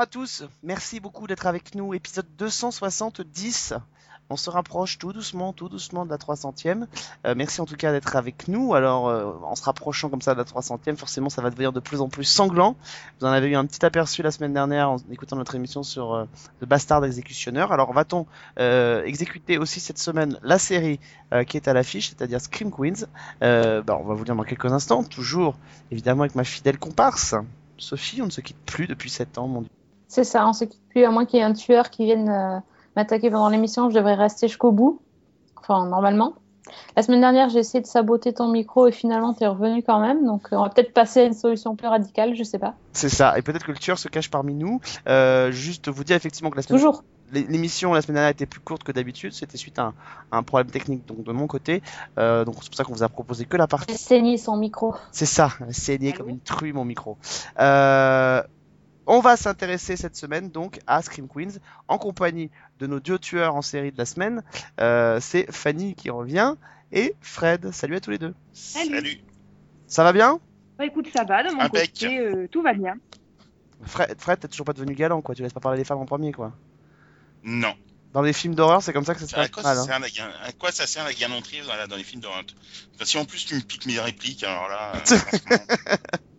à tous, merci beaucoup d'être avec nous, épisode 270. On se rapproche tout doucement, tout doucement de la 300e. Euh, merci en tout cas d'être avec nous. Alors, euh, en se rapprochant comme ça de la 300e, forcément, ça va devenir de plus en plus sanglant. Vous en avez eu un petit aperçu la semaine dernière en écoutant notre émission sur euh, The Bastard Executioner. Alors, va-t-on exécuter aussi cette semaine la série qui est à l'affiche, c'est-à-dire Scream Queens? Bah, On va vous dire dans quelques instants. Toujours, évidemment, avec ma fidèle comparse. Sophie, on ne se quitte plus depuis 7 ans, mon dieu. C'est ça, on quitte plus, à moins qu'il y ait un tueur qui vienne euh, m'attaquer pendant l'émission, je devrais rester jusqu'au bout. Enfin, normalement. La semaine dernière, j'ai essayé de saboter ton micro et finalement, tu es revenu quand même. Donc, on va peut-être passer à une solution plus radicale, je sais pas. C'est ça, et peut-être que le tueur se cache parmi nous. Euh, juste vous dire effectivement que la semaine Toujours. l'é- l'émission la semaine dernière était plus courte que d'habitude, c'était suite à un, à un problème technique donc de mon côté. Euh, donc c'est pour ça qu'on vous a proposé que la partie. Saigné son micro. C'est ça, saigné comme une truie mon micro. Euh, on va s'intéresser cette semaine donc à Scream Queens en compagnie de nos deux tueurs en série de la semaine. Euh, c'est Fanny qui revient et Fred. Salut à tous les deux. Salut. Ça va bien? Bah écoute, ça va de mon Impec. côté, euh, tout va bien. Fred, Fred t'es toujours pas devenu galant quoi, tu laisses pas parler les femmes en premier quoi. Non. Dans les films d'horreur, c'est comme ça que ça se À passe quoi, mal. ça hein. sert la, à quoi ça sert la galanterie dans, les films d'horreur? Enfin, Si en plus tu me piques mes répliques, alors là, euh,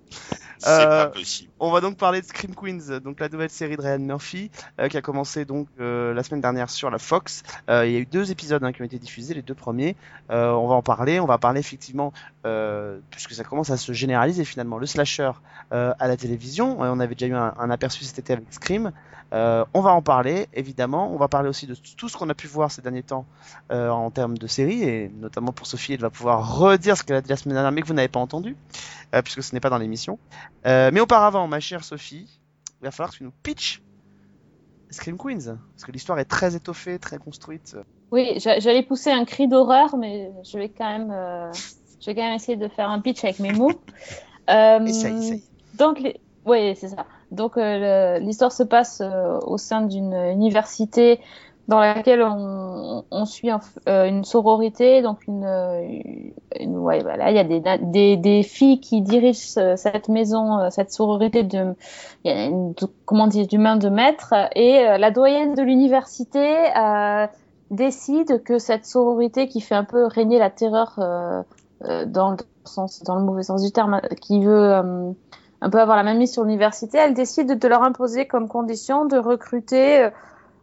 c'est Euh, pas possible. On va donc parler de Scream Queens, donc la nouvelle série de Ryan Murphy euh, qui a commencé donc euh, la semaine dernière sur la Fox. Il y a eu deux épisodes hein, qui ont été diffusés, les deux premiers. On va en parler. On va parler effectivement puisque ça commence à se généraliser finalement le slasher à la télévision. On avait déjà eu un, un aperçu cet été avec Scream. Euh, on va en parler évidemment. On va parler aussi de tout ce qu'on a pu voir ces derniers temps euh, en termes de séries et notamment pour Sophie, elle va pouvoir redire ce qu'elle a dit la semaine dernière mais que vous n'avez pas entendu euh, puisque ce n'est pas dans l'émission. Mais auparavant, ma chère Sophie, il va falloir que tu nous pitches Scream Queens, parce que l'histoire est très étoffée, très construite. Oui, j'a- j'allais pousser un cri d'horreur, mais je vais quand même, je vais quand même essayer de faire un pitch avec mes mots. Essaye, essaye. Donc, les... oui, c'est ça. Donc, euh, l'histoire se passe euh, au sein d'une université dans laquelle on, on suit euh, une sororité, donc une, euh, une ouais, voilà, il y a des, des, des filles qui dirigent cette maison, cette sororité de, y une, de- comment dire, d'humains de maître, et euh, la doyenne de l'université euh, décide que cette sororité qui fait un peu régner la terreur dans le sens, dans le mauvais sens du terme, qui veut un peu avoir la même mise sur l'université, elle décide de leur imposer comme condition de recruter euh,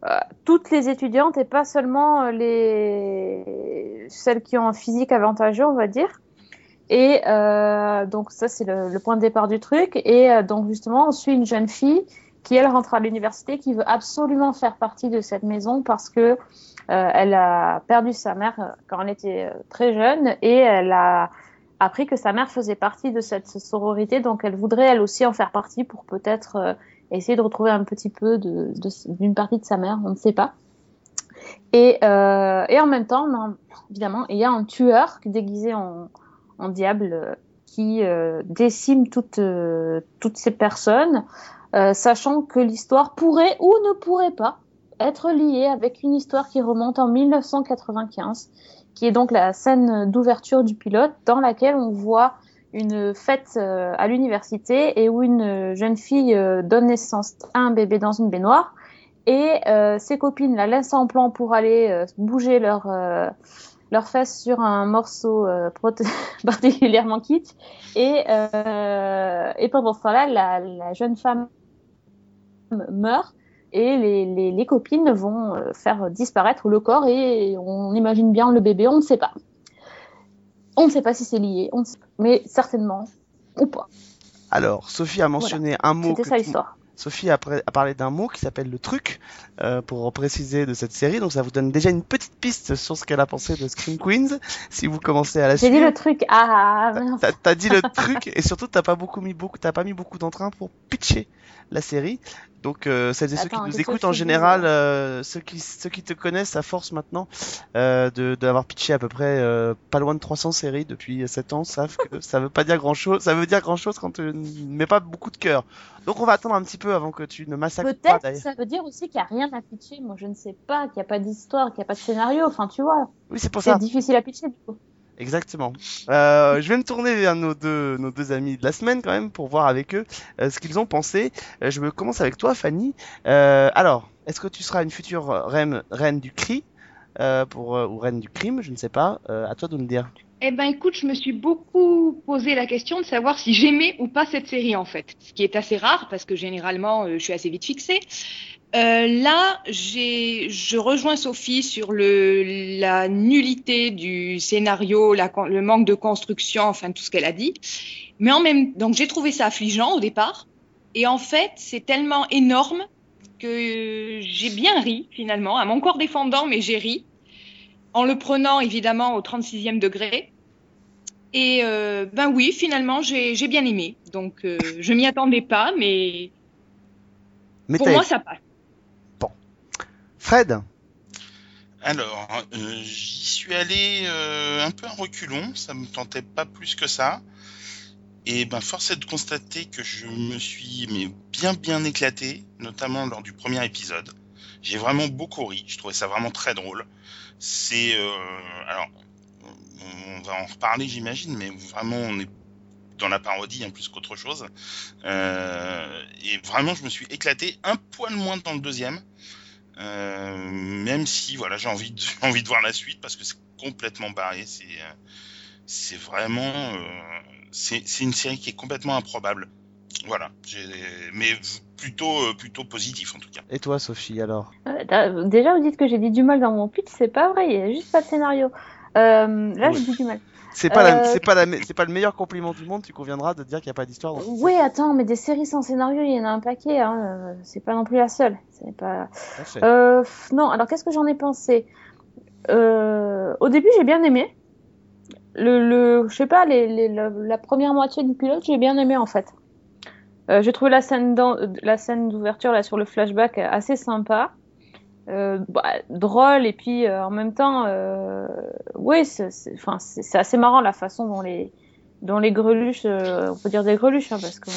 euh, toutes les étudiantes et pas seulement euh, les celles qui ont un physique avantageux, on va dire. Et euh, donc ça c'est le, le point de départ du truc. Et euh, donc justement on suit une jeune fille qui elle rentre à l'université, qui veut absolument faire partie de cette maison parce que euh, elle a perdu sa mère quand elle était très jeune et elle a appris que sa mère faisait partie de cette sororité, donc elle voudrait elle aussi en faire partie pour peut-être euh, essayer de retrouver un petit peu d'une partie de sa mère, on ne sait pas. Et, euh, en même temps, évidemment, il y a un tueur déguisé en, diable euh, qui décime toutes, ces personnes, sachant que l'histoire pourrait ou ne pourrait pas être liée avec une histoire qui remonte en 1995, qui est donc la scène d'ouverture du pilote, dans laquelle on voit une fête euh, à l'université et où une jeune fille euh, donne naissance à un bébé dans une baignoire. Et euh, ses copines la laissent en plan pour aller bouger leur leurs fesses sur un morceau particulièrement kitsch. Et pendant ce temps-là la jeune femme meurt et les, les, les copines vont euh, faire disparaître le corps et on imagine bien le bébé, on ne sait pas. On ne sait pas si c'est lié, on sait mais certainement ou pas. Alors, Sophie a mentionné un mot. C'était ça l'histoire. Sophie a, parlé d'un mot qui s'appelle le truc, euh, pour préciser de cette série. Donc ça vous donne déjà une petite piste sur ce qu'elle a pensé de Scream Queens, si vous commencez à la J'ai suivre. dit le truc. Ah. T'as- T'as dit le truc et surtout t'as pas beaucoup mis beaucoup, t'as pas mis beaucoup d'entrain pour pitcher la série. Donc euh, celles et ceux Attends, qui nous écoutent en général, euh, ceux qui ceux qui te connaissent à force maintenant euh, de d'avoir pitché à peu près euh, pas loin de 300 séries depuis 7 ans savent que ça veut pas dire grand chose. Ça veut dire grand chose quand tu ne mets pas beaucoup de cœur. Donc on va attendre un petit peu avant que tu ne massacres pas Peut-être ça veut dire aussi qu'il n'y a rien à pitcher. Moi, je ne sais pas, qu'il n'y a pas d'histoire, qu'il n'y a pas de scénario. Enfin, tu vois, Oui c'est pour c'est ça. difficile à pitcher du coup. Exactement. Euh, je vais me tourner vers nos deux, nos deux amis de la semaine quand même pour voir avec eux euh, ce qu'ils ont pensé. Euh, je me commence avec toi, Fanny. Euh, alors, est-ce que tu seras une future reine, reine du cri euh, pour, ou reine du crime Je ne sais pas. À toi de le dire. Eh ben écoute, je me suis beaucoup posé la question de savoir si j'aimais ou pas cette série en fait, ce qui est assez rare parce que généralement je suis assez vite fixée. Euh, là, je rejoins Sophie sur le, la nullité du scénario, la, le manque de construction, enfin tout ce qu'elle a dit. Mais en même, donc j'ai trouvé ça affligeant au départ, et en fait c'est tellement énorme que j'ai bien ri finalement, à mon corps défendant, mais j'ai ri en le prenant évidemment au 36e degré. Et euh, ben oui, finalement, j'ai j'ai bien aimé. Donc, euh, je m'y attendais pas, mais Mais pour moi, ça passe. Fred Alors, euh, j'y suis allé euh, un peu en reculon, ça me tentait pas plus que ça. Et ben, force est de constater que je me suis bien bien éclaté, notamment lors du premier épisode. J'ai vraiment beaucoup ri, je trouvais ça vraiment très drôle. C'est euh, alors, on va en reparler, j'imagine, mais vraiment on est dans la parodie hein, plus qu'autre chose. Et vraiment, je me suis éclaté un poil moins dans le deuxième. Euh, même si voilà j'ai envie de j'ai envie de voir la suite parce que c'est complètement barré c'est euh, c'est vraiment euh, c'est c'est une série qui est complètement improbable voilà j'ai mais plutôt euh, plutôt positif en tout cas Et toi, Sophie, alors? Euh, Déjà, vous dites que j'ai dit du mal dans mon pitch, c'est pas vrai, il y a juste pas de scénario. Euh, là, Oui. j'ai dit du mal. C'est pas, Euh, c'est pas, pas le meilleur compliment du monde, tu conviendras de dire qu'il n'y a pas d'histoire. dans- Oui, attends, mais des séries sans scénario, il y en a un paquet, hein. euh, C'est pas non plus la seule. C'est pas. Euh, non, alors qu'est-ce que j'en ai pensé? Euh, Au début, j'ai bien aimé. Le, le, je sais pas, les, les- la, la première moitié du pilote, j'ai bien aimé en fait. J'ai trouvé la scène dans, la scène d'ouverture là sur le flashback assez sympa, euh, bah, drôle et puis euh, en même temps, euh, oui, c'est, assez marrant la façon dont les dont les greluches, euh, on peut dire des greluches, hein, parce que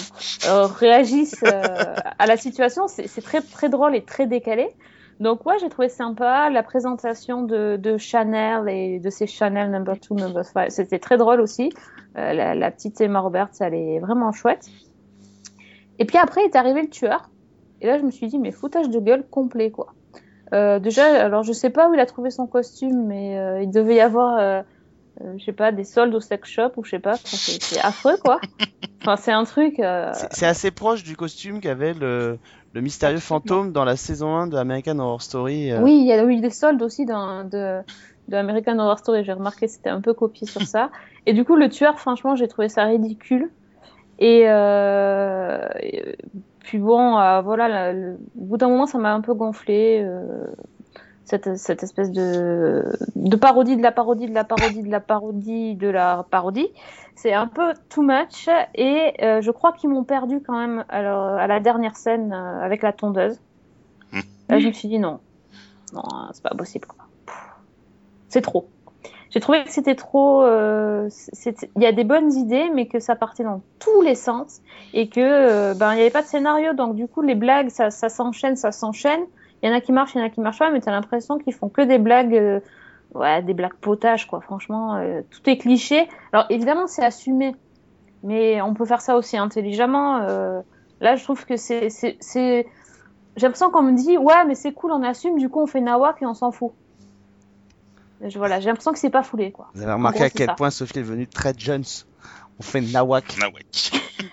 euh, réagissent euh, à la situation. C'est, très très drôle et très décalé. Donc ouais, j'ai trouvé sympa la présentation de, de Chanel et de ses Chanel number 2, number 5. C'était très drôle aussi. La, la petite Emma Roberts, elle est vraiment chouette. Et puis après est arrivé le tueur. Et là, je me suis dit, mais foutage de gueule complet, quoi. Euh, déjà, alors je sais pas où il a trouvé son costume, mais euh, il devait y avoir, euh, euh, je sais pas, des soldes au sex shop ou je sais pas. Enfin, c'est affreux, quoi. Enfin, c'est un truc. C'est assez proche du costume qu'avait le, le mystérieux fantôme dans la saison 1 de American Horror Story. Oui, il y a eu des soldes aussi dans, de, de American Horror Story. J'ai remarqué que c'était un peu copié sur ça. Et du coup, le tueur, franchement, j'ai trouvé ça ridicule. Et, euh, et puis bon, euh, voilà, le- au bout d'un moment, ça m'a un peu gonflé. euh, cette, cette espèce de, de parodie de la parodie de la parodie de la parodie de la parodie. C'est un peu too much. Et euh, je crois qu'ils m'ont perdu quand même à la, à la dernière scène euh, avec la tondeuse. Là, je me suis dit non. Non, c'est pas possible. C'est trop. J'ai trouvé que c'était trop. euh, Il y a des bonnes idées, mais que ça partait dans tous les sens et que euh, ben il n'y avait pas de scénario, donc du coup les blagues ça, s'enchaîne, ça s'enchaîne. Il y en a qui marchent, il y en a qui marchent pas, mais t'as l'impression qu'ils font que des blagues, euh, ouais, des blagues potages quoi. Franchement, euh, tout est cliché. Alors évidemment c'est assumé, mais on peut faire ça aussi intelligemment. euh, Là, je trouve que c'est... j'ai l'impression qu'on me dit ouais, mais c'est cool, on assume, du coup on fait nawak et on s'en fout. Je, voilà, j'ai l'impression que c'est pas foulé quoi. Vous avez remarqué gros, à quel ça. point Sophie est venue très Jones. On fait Nawak. Ouais.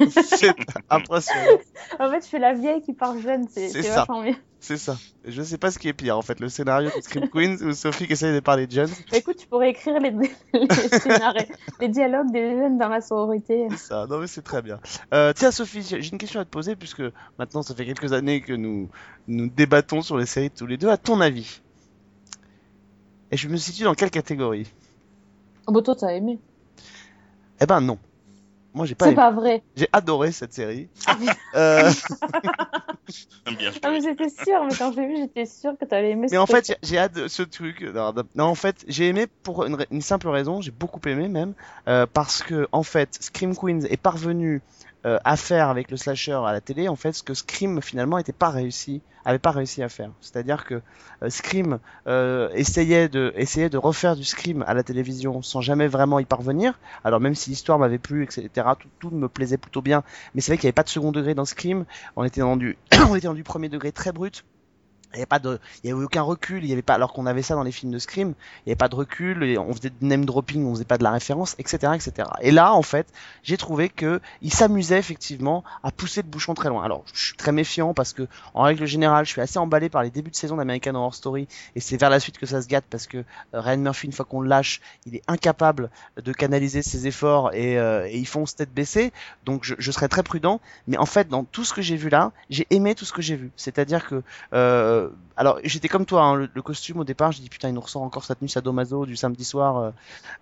c'est impressionnant. En fait, je fais la vieille qui parle jeune, c'est, C'est c'est ça. vachement mieux. C'est ça. Je sais pas ce qui est pire en fait, le scénario de Scream Queens ou Sophie qui essaye de parler Jones. Bah, écoute, tu pourrais écrire les, les, scénarios, les dialogues des jeunes dans ma sororité. C'est ça. Non mais c'est très bien. Euh, tiens Sophie, j'ai j'ai une question à te poser puisque maintenant ça fait quelques années que nous nous débattons sur les séries tous les deux. À ton avis, et je me situe dans quelle catégorie? Oh, bah, toi, t'as aimé. Eh ben non. Moi j'ai pas C'est aimé. pas vrai. J'ai adoré cette série. Ah, oui. Euh, Bien Ah, mais j'étais sûre, mais quand j'ai vu, j'étais sûre que t'allais aimer Mais ce en fait, truc. j'ai hâte de ce truc. Non, non, en fait, j'ai aimé pour une simple raison, j'ai beaucoup aimé même, euh, parce que en fait, Scream Queens est parvenu euh, à faire avec le slasher à la télé, en fait, ce que Scream finalement était pas réussi, avait pas réussi à faire. C'est-à-dire que euh, Scream euh, essayait de de refaire du Scream à la télévision sans jamais vraiment y parvenir. Alors même si l'histoire m'avait plu, etc., tout, tout me plaisait plutôt bien, mais c'est vrai qu'il n'y avait pas de second degré dans Scream. On était dans du on était dans du premier degré très brut. Il n'y avait pas de, il y avait aucun recul, il y avait pas, alors qu'on avait ça dans les films de Scream, il n'y avait pas de recul, on faisait de name dropping, on faisait pas de la référence, etc., etc. Et là, en fait, j'ai trouvé que il s'amusait effectivement à pousser le bouchon très loin. Alors, je suis très méfiant parce que, en règle générale, je suis assez emballé par les débuts de saison d'American Horror Story, et c'est vers la suite que ça se gâte parce que euh, Ryan Murphy, une fois qu'on le lâche, il est incapable de canaliser ses efforts et, euh, et ils fonce tête baissée. Donc, je, je serais très prudent. Mais en fait, dans tout ce que j'ai vu là, j'ai aimé tout ce que j'ai vu. C'est-à-dire que euh, alors j'étais comme toi, hein, le, le costume au départ, j'ai dit putain il nous ressort encore sa tenue sadomaso du samedi soir. euh,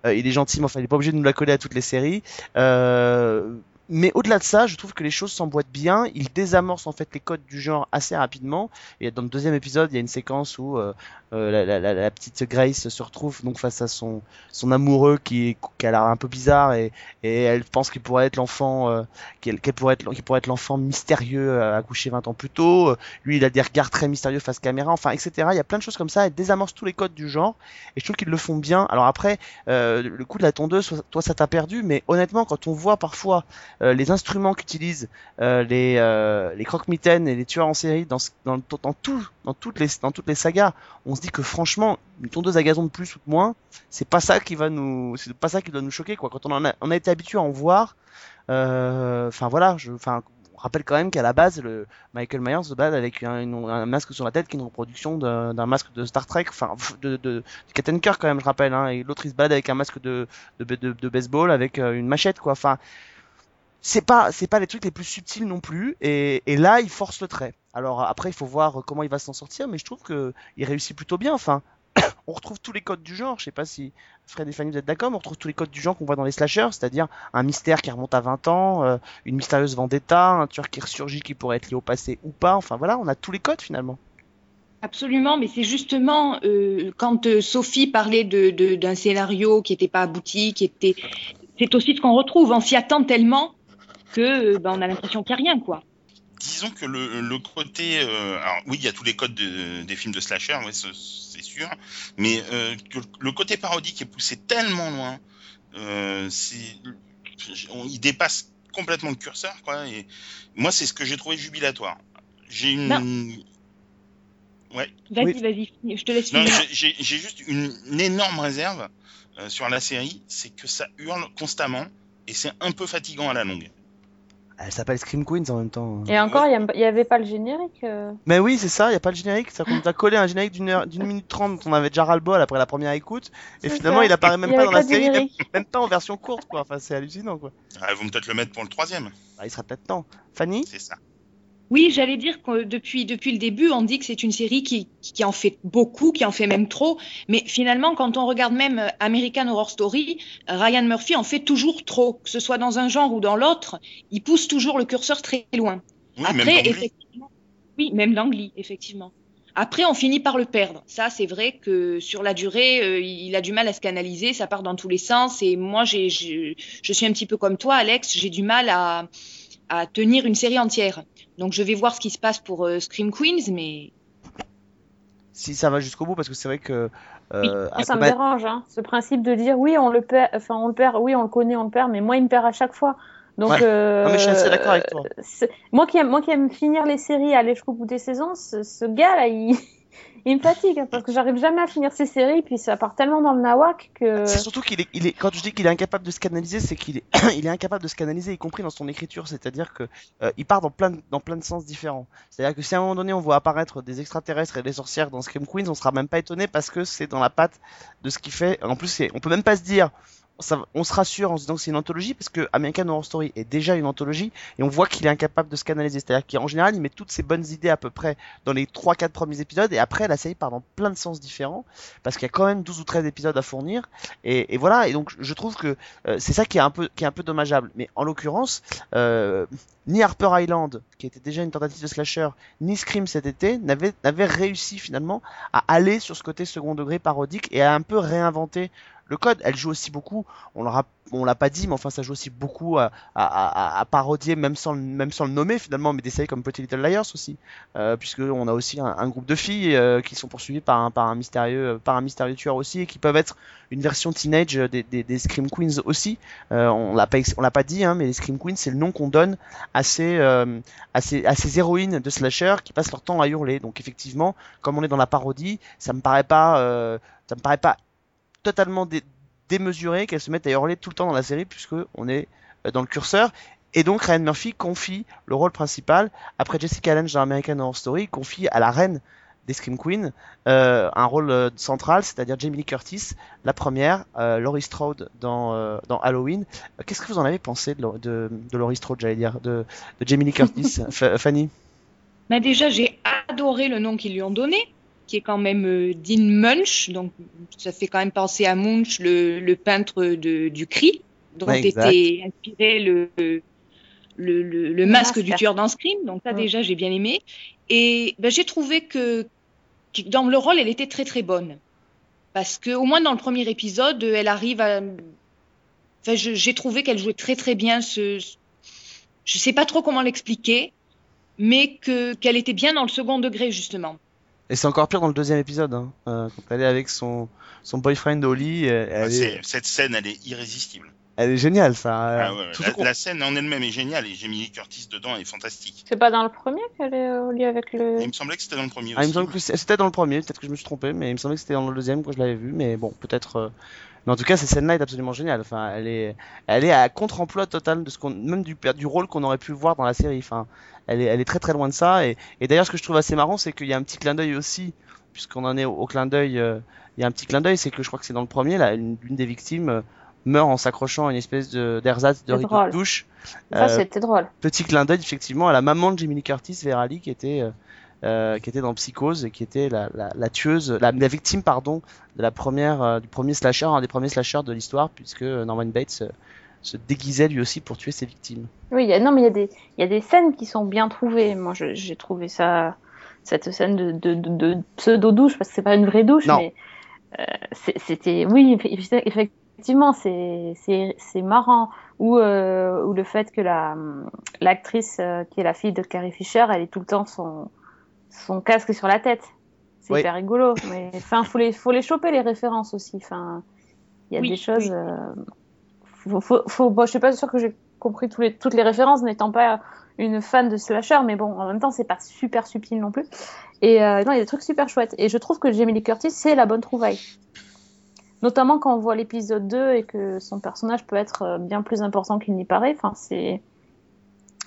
euh, il est gentil, mais enfin il est pas obligé de nous la coller à toutes les séries. Euh, mais au-delà de ça, je trouve que les choses s'emboîtent bien. Il désamorce en fait les codes du genre assez rapidement. Et dans le deuxième épisode, il y a une séquence où euh, euh, la, la- la- la petite Grace se retrouve donc face à son son amoureux qui, qui a l'air un peu bizarre et, et elle pense qu'il pourrait être l'enfant euh, qu'elle qu'elle pourrait être qu'il pourrait être l'enfant mystérieux euh, accouché 20 ans plus tôt. Lui, il a des regards très mystérieux face caméra, enfin, etc. Il y a plein de choses comme ça. Elle désamorce tous les codes du genre et je trouve qu'ils le font bien. Alors après, euh, le coup de la tondeuse, toi, ça t'a perdu, mais honnêtement, quand on voit parfois les instruments qu'utilisent euh, les euh, les croque-mitaines et les tueurs en série dans dans, dans tout dans toutes les dans toutes les sagas, on se dit que franchement, une tondeuse à gazon de plus ou de moins, c'est pas ça qui va nous c'est pas ça qui doit nous choquer quoi. Quand on en a on a été habitué à en voir, euh, enfin voilà, je enfin on rappelle quand même qu'à la base, le Michael Myers se bat avec un, un masque sur la tête qui est une reproduction d'un masque de Star Trek, enfin de, de, de Captain Kirk quand même, je rappelle, hein, et l'autre il se bat avec un masque de, de, de, baseball avec euh, une machette quoi. Enfin, c'est pas c'est pas les trucs les plus subtils non plus, et, et là il force le trait. Alors après il faut voir comment il va s'en sortir, mais je trouve que il réussit plutôt bien. Enfin, on retrouve tous les codes du genre. Je sais pas si Fred et Fanny vous êtes d'accord, mais on retrouve tous les codes du genre qu'on voit dans les slashers, c'est-à-dire un mystère qui remonte à 20 ans, euh, une mystérieuse vendetta, un tueur qui ressurgit qui pourrait être lié au passé ou pas. Enfin voilà, on a tous les codes finalement. Absolument, mais c'est justement euh, quand euh, Sophie parlait de, de- d'un scénario qui n'était pas abouti, qui était, c'est aussi ce qu'on retrouve. On s'y attend tellement que euh, ben, on a l'impression qu'il n'y a rien, quoi. Disons que le, le côté, euh, alors oui, il y a tous les codes de- des films de slasher, ouais, c'est sûr, mais euh, que le côté parodique est poussé tellement loin, euh, on- il dépasse complètement le curseur, quoi. Et moi, c'est ce que j'ai trouvé jubilatoire. J'ai une, Non. Vas-y, Oui. vas-y, je te laisse finir. j'ai juste une, une énorme réserve euh, sur la série, c'est que ça hurle constamment et c'est un peu fatigant à la longue. Elle s'appelle Scream Queens en même temps. Et encore, il y a- il y avait pas le générique. euh. Mais oui, c'est ça, il y a pas le générique, ça qu'on nous a collé un générique d'une heure, d'une minute trente dont on avait déjà ras le bol après la première écoute, et finalement ça. il apparaît même Il pas dans la série, même, même pas en version courte quoi. Enfin, c'est hallucinant quoi. Ah, ils vont peut-être le mettre pour le troisième, Ah, il sera peut-être temps. Fanny? C'est ça. Oui, j'allais dire que depuis, depuis le début, on dit que c'est une série qui, qui en fait beaucoup, qui en fait même trop. Mais finalement, quand on regarde même American Horror Story, Ryan Murphy en fait toujours trop. Que ce soit dans un genre ou dans l'autre, il pousse toujours le curseur très loin. Oui, Après, même effectivement, oui, même Langley, effectivement. Après, on finit par le perdre. Ça, c'est vrai que sur la durée, euh, il a du mal à se canaliser, ça part dans tous les sens. Et moi, j'ai- je suis un petit peu comme toi, Alex, j'ai du mal à, à tenir une série entière. Donc, je vais voir ce qui se passe pour euh, Scream Queens, mais Si ça va jusqu'au bout, parce que c'est vrai que. Euh, Moi, ça me dérange, hein. ce principe de dire oui, on le perd, enfin on le perd, oui, on le connaît, on le perd, mais moi, il me perd à chaque fois. Donc, Ouais. euh, Non, mais je suis assez d'accord avec toi. c'est- Moi qui aime, moi qui aime finir les séries, aller jusqu'au bout des saisons, ce, ce gars-là, il, il me fatigue hein, parce que j'arrive jamais à finir ces séries, puis ça part tellement dans le nawak que. C'est surtout qu'il est, il est, quand je dis qu'il est incapable de se canaliser, c'est qu'il est, incapable de se canaliser, y compris dans son écriture. C'est-à-dire que euh, il part dans plein, de, dans plein de sens différents. C'est-à-dire que si à un moment donné on voit apparaître des extraterrestres et des sorcières dans Scream Queens, on sera même pas étonné parce que c'est dans la patte de ce qu'il fait. En plus, on peut même pas se dire, on se rassure en se disant que c'est une anthologie parce que American Horror Story est déjà une anthologie et on voit qu'il est incapable de se canaliser. C'est-à-dire qu'en général, il met toutes ses bonnes idées à peu près dans les 3-4 premiers épisodes et après la série part dans plein de sens différents parce qu'il y a quand même 12 ou 13 épisodes à fournir et, voilà. Et donc je trouve que euh, c'est ça qui est un peu dommageable. Mais en l'occurrence, euh, ni Harper Island, qui était déjà une tentative de slasher, ni Scream cet été n'avaient réussi finalement à aller sur ce côté second degré parodique et à un peu réinventer le code. Elle joue aussi beaucoup, on l'a pas dit, mais enfin ça joue aussi beaucoup à, à, à, à parodier, même sans, le- même sans le nommer finalement, mais des séries comme Pretty Little Liars aussi, euh, puisque on a aussi un, groupe de filles euh, qui sont poursuivies par un, par un mystérieux, par un mystérieux tueur aussi, et qui peuvent être une version teenage des, des, des Scream Queens aussi. Euh, on l'a pas, l'a pas dit, hein, mais les Scream Queens c'est le nom qu'on donne à ces, euh, à ces, à ces héroïnes de slasher qui passent leur temps à hurler. Donc effectivement, comme on est dans la parodie, ça me paraît pas, euh, ça me paraît pas totalement dé- démesuré qu'elles se mettent à hurler tout le temps dans la série puisque on est euh, dans le curseur. Et donc Ryan Murphy confie le rôle principal après Jessica Lange dans American Horror Story, confie à la reine des Scream Queens euh, un rôle euh, central, c'est-à-dire Jamie Lee Curtis, la première, euh, Laurie Strode dans, dans Halloween. Qu'est-ce que vous en avez pensé de, Lau- de, de Laurie Strode, j'allais dire, de, de Jamie Lee Curtis, Fa- Fanny? Bah déjà, j'ai adoré le nom qu'ils lui ont donné, qui est quand même euh, Dean Munch. Donc, ça fait quand même penser à Munch, le, le peintre de, du cri, dont Ouais, était inspiré le, le, le, le masque du tueur dans Scream. Donc, ça, déjà, j'ai bien aimé. Et ben, j'ai trouvé que, que dans le rôle, elle était très, très bonne. Parce que, au moins dans le premier épisode, elle arrive à. Enfin, j'ai trouvé qu'elle jouait très, très bien ce. Je sais pas trop comment l'expliquer mais que qu'elle était bien dans le second degré justement. Et c'est encore pire dans le deuxième épisode, hein, euh, quand elle est avec son, son boyfriend Holly, euh, elle, Ah, est, Cette scène, elle est irrésistible. elle est géniale, ça. Ah ouais, Surtout la, scène en elle-même est géniale et Jamie Lee Curtis dedans est fantastique. C'est pas dans le premier qu'elle est au lit avec le. Il me semblait que c'était dans le premier Ah, il me aussi. semble que c'est- c'était dans le premier, peut-être que je me suis trompé, mais il me semblait que c'était dans le deuxième quand je l'avais vu, mais bon, peut-être. euh, Mais en tout cas, cette scène-là est absolument géniale. Enfin, elle est, elle est à contre-emploi total de ce qu'on, même du, du rôle qu'on aurait pu voir dans la série. Enfin, elle est, elle est très très loin de ça. Et, et d'ailleurs, ce que je trouve assez marrant, c'est qu'il y a un petit clin d'œil aussi, puisqu'on en est au, au clin d'œil. euh, il y a un petit clin d'œil, c'est que je crois que c'est dans le premier, là, une, l'une des victimes euh, meurt en s'accrochant à une espèce de d'ersatz de C'est rideau de douche. Ça, Euh, c'était drôle. petit clin d'œil effectivement à la maman de Lee Curtis, Verali, qui était euh, euh, qui était dans Psychose et qui était la, la, la tueuse, la, la victime pardon de la première euh, du premier slasher, un des premiers slashers de l'histoire, puisque Norman Bates euh, se déguisait lui aussi pour tuer ses victimes. Oui, il y a, non, mais il y a des, il y a des scènes qui sont bien trouvées. Moi, j'ai trouvé ça, cette scène de, de, de, de pseudo douche, parce que c'est pas une vraie douche, Non. mais euh, c'était, oui, effe- effectivement, c'est, c'est, c'est marrant. Ou, euh, ou le fait que la, l'actrice euh, qui est la fille de Carrie Fisher, elle est tout le temps son, son casque sur la tête. C'est Oui. hyper rigolo. Mais enfin, faut les, faut les choper les références aussi. Enfin, il y a Oui, des choses. oui. euh, faut, faut, faut- bon, je suis pas sûre que j'ai compris tous les, toutes les références, n'étant pas une fan de slasher, mais bon, en même temps, c'est pas super subtil non plus. Et euh, non, il y a des trucs super chouettes. Et je trouve que Jamie Lee Curtis, c'est la bonne trouvaille. Notamment quand on voit l'épisode 2 et que son personnage peut être euh, bien plus important qu'il n'y paraît. Enfin, c'est.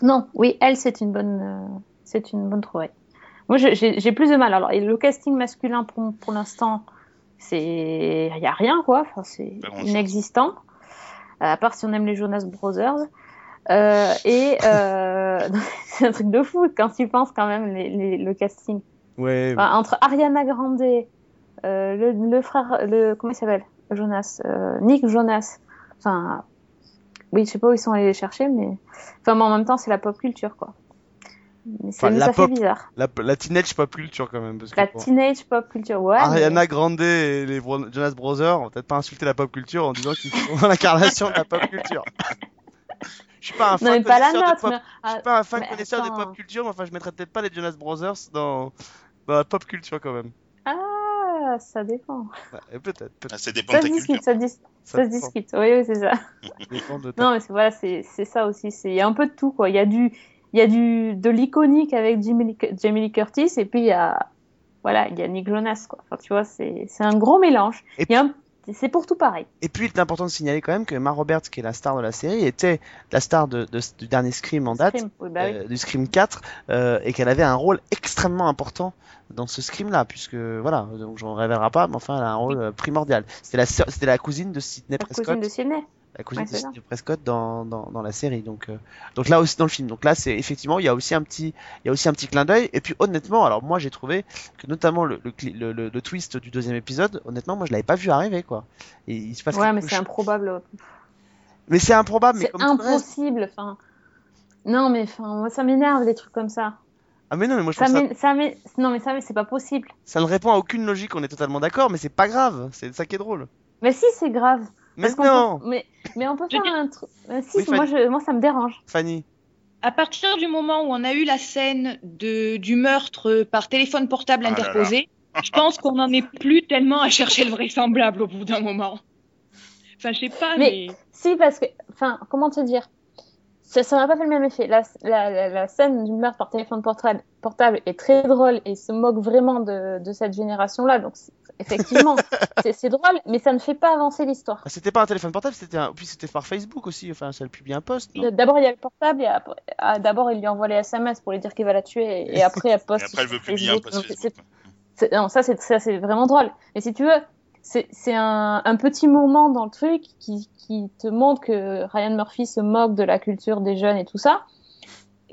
Non, oui, elle, c'est une bonne, euh, c'est une bonne trouvaille. Moi, j'ai plus de mal. Alors, et le casting masculin, pour, pour l'instant, c'est. Il y a rien, quoi. Enfin, c'est grand-chose. inexistant. À part si on aime les Jonas Brothers. Euh, et euh, c'est un truc de fou quand tu penses quand même les, les- le casting. Ouais. Enfin, entre Ariana Grande, euh, le, le frère, le comment il s'appelle, Jonas, euh, Nick Jonas. Enfin, oui, je sais pas où ils sont allés les chercher, mais enfin, mais en même temps, c'est la pop culture, quoi. Mais c'est- Enfin, la ça pop- fait bizarre. La, la teenage pop culture quand même. Parce que La bon, teenage pop culture, ouais. mais- Ariana Grande et les Bro- Jonas Brothers, on va peut-être pas insulter la pop culture en disant qu'ils sont l'incarnation de la pop culture. Je suis pas un Non, fan mais pas la connaisseur de note, pop mais. Je ah, suis pas un fan mais connaisseur de pop culture, mais enfin, je mettrais peut-être pas les Jonas Brothers dans, dans la pop culture quand même. ah, ça dépend. Ouais, peut-être. Ah, ça dépend Ça de se ta discute, culture. ça, dis- ça se discute. Oui, oui, c'est ça. ça dépend de ta- Non, mais c'est voilà, c'est ça aussi. Il y a un peu de tout quoi. Il y a du il y a du de l'iconique avec Jamie Lee, Jamie Lee Curtis et puis il y a voilà, il y a Nick Jonas quoi. Enfin, tu vois, c'est c'est un gros mélange. Et Il y a un C'est- pour tout pareil. Et puis, il est important de signaler quand même que Emma Roberts, qui est la star de la série, était la star de, de- du dernier Scream en date, Scream, oui, bah oui. euh, du Scream 4, euh, et qu'elle avait un rôle extrêmement important dans ce Scream-là, puisque voilà, donc j'en révélera pas, mais enfin, elle a un rôle euh, primordial. C'était la, la cousine de Sidney La Prescott, cousine de Sydney. La cousine Ouais, de. Sidney Prescott dans, dans, dans la série. Donc, euh, donc là aussi dans le film. Donc là, c'est effectivement, il y a aussi un petit, il y a aussi un petit clin d'œil. Et puis honnêtement, alors moi j'ai trouvé que notamment le, le, le, twist du deuxième épisode, honnêtement, moi je l'avais pas vu arriver quoi. Et il se passe Ouais, mais c'est chose- improbable. mais c'est improbable. Mais C'est impossible. Enfin, non, mais enfin, moi, ça m'énerve les trucs comme ça. Ah mais non, mais moi je Ça trouve ça, ça Non, mais ça, mais c'est pas possible. ça ne répond à aucune logique. On est totalement d'accord, mais c'est pas grave. C'est ça qui est drôle. Mais si, c'est grave. Mais non, peut- Mais, mais on peut Je faire dis- un truc. Euh, Si, Oui, moi, je... moi, ça me dérange. Fanny. À partir du moment où on a eu la scène de, du meurtre par téléphone portable Ah là là. interposé, je pense qu'on n'en est plus tellement à chercher le vraisemblable au bout d'un moment. Enfin, je sais pas, Mais- mais... Si, parce que. Enfin, comment te dire? Ça m'a pas fait le même effet. La, la, la, la scène du meurtre par téléphone portable, portable est très drôle et se moque vraiment de, de cette génération-là. Donc, c'est- effectivement, c'est drôle, mais ça ne fait pas avancer l'histoire. Ah, C'était pas un téléphone portable, c'était un... puis c'était par Facebook aussi. Enfin, ça le publie un post. non? D'abord, il y a le portable et après, ah, d'abord, il lui envoie les SMS pour lui dire qu'il va la tuer et, et après, elle Et poste. après, elle veut publier un Facebook. post Facebook. non, ça, c'est ça, c'est vraiment drôle. Mais si tu veux, c'est c'est un, un petit moment dans le truc qui, qui te montre que Ryan Murphy se moque de la culture des jeunes et tout ça,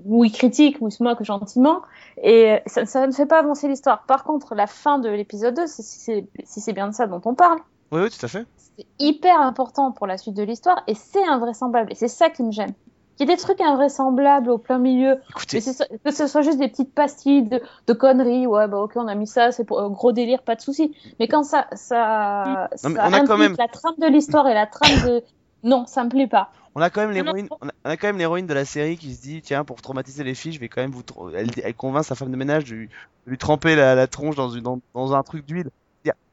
où il critique, où il se moque gentiment, et ça, ça ne fait pas avancer l'histoire. Par contre, la fin de l'épisode 2, c'est- si c'est si bien de ça dont on parle, Oui, oui, tout à fait. c'est hyper important pour la suite de l'histoire, et c'est invraisemblable. Et c'est ça qui me gêne. Qu'il y ait des trucs invraisemblables au plein milieu, Écoutez, que ce soit juste des petites pastilles de, de conneries, ouais, bah ok, on a mis ça, c'est pour euh, gros délire, pas de souci. Mais quand ça, ça, Non, ça on a quand même- la trame de l'histoire et la trame de, non, ça me plaît pas. on a quand même l'héroïne, on a, on a quand même l'héroïne de la série qui se dit, tiens, pour traumatiser les filles, je vais quand même vous, elle, elle convainc sa femme de ménage de lui, de lui tremper la, la tronche dans, une, dans, dans un truc d'huile.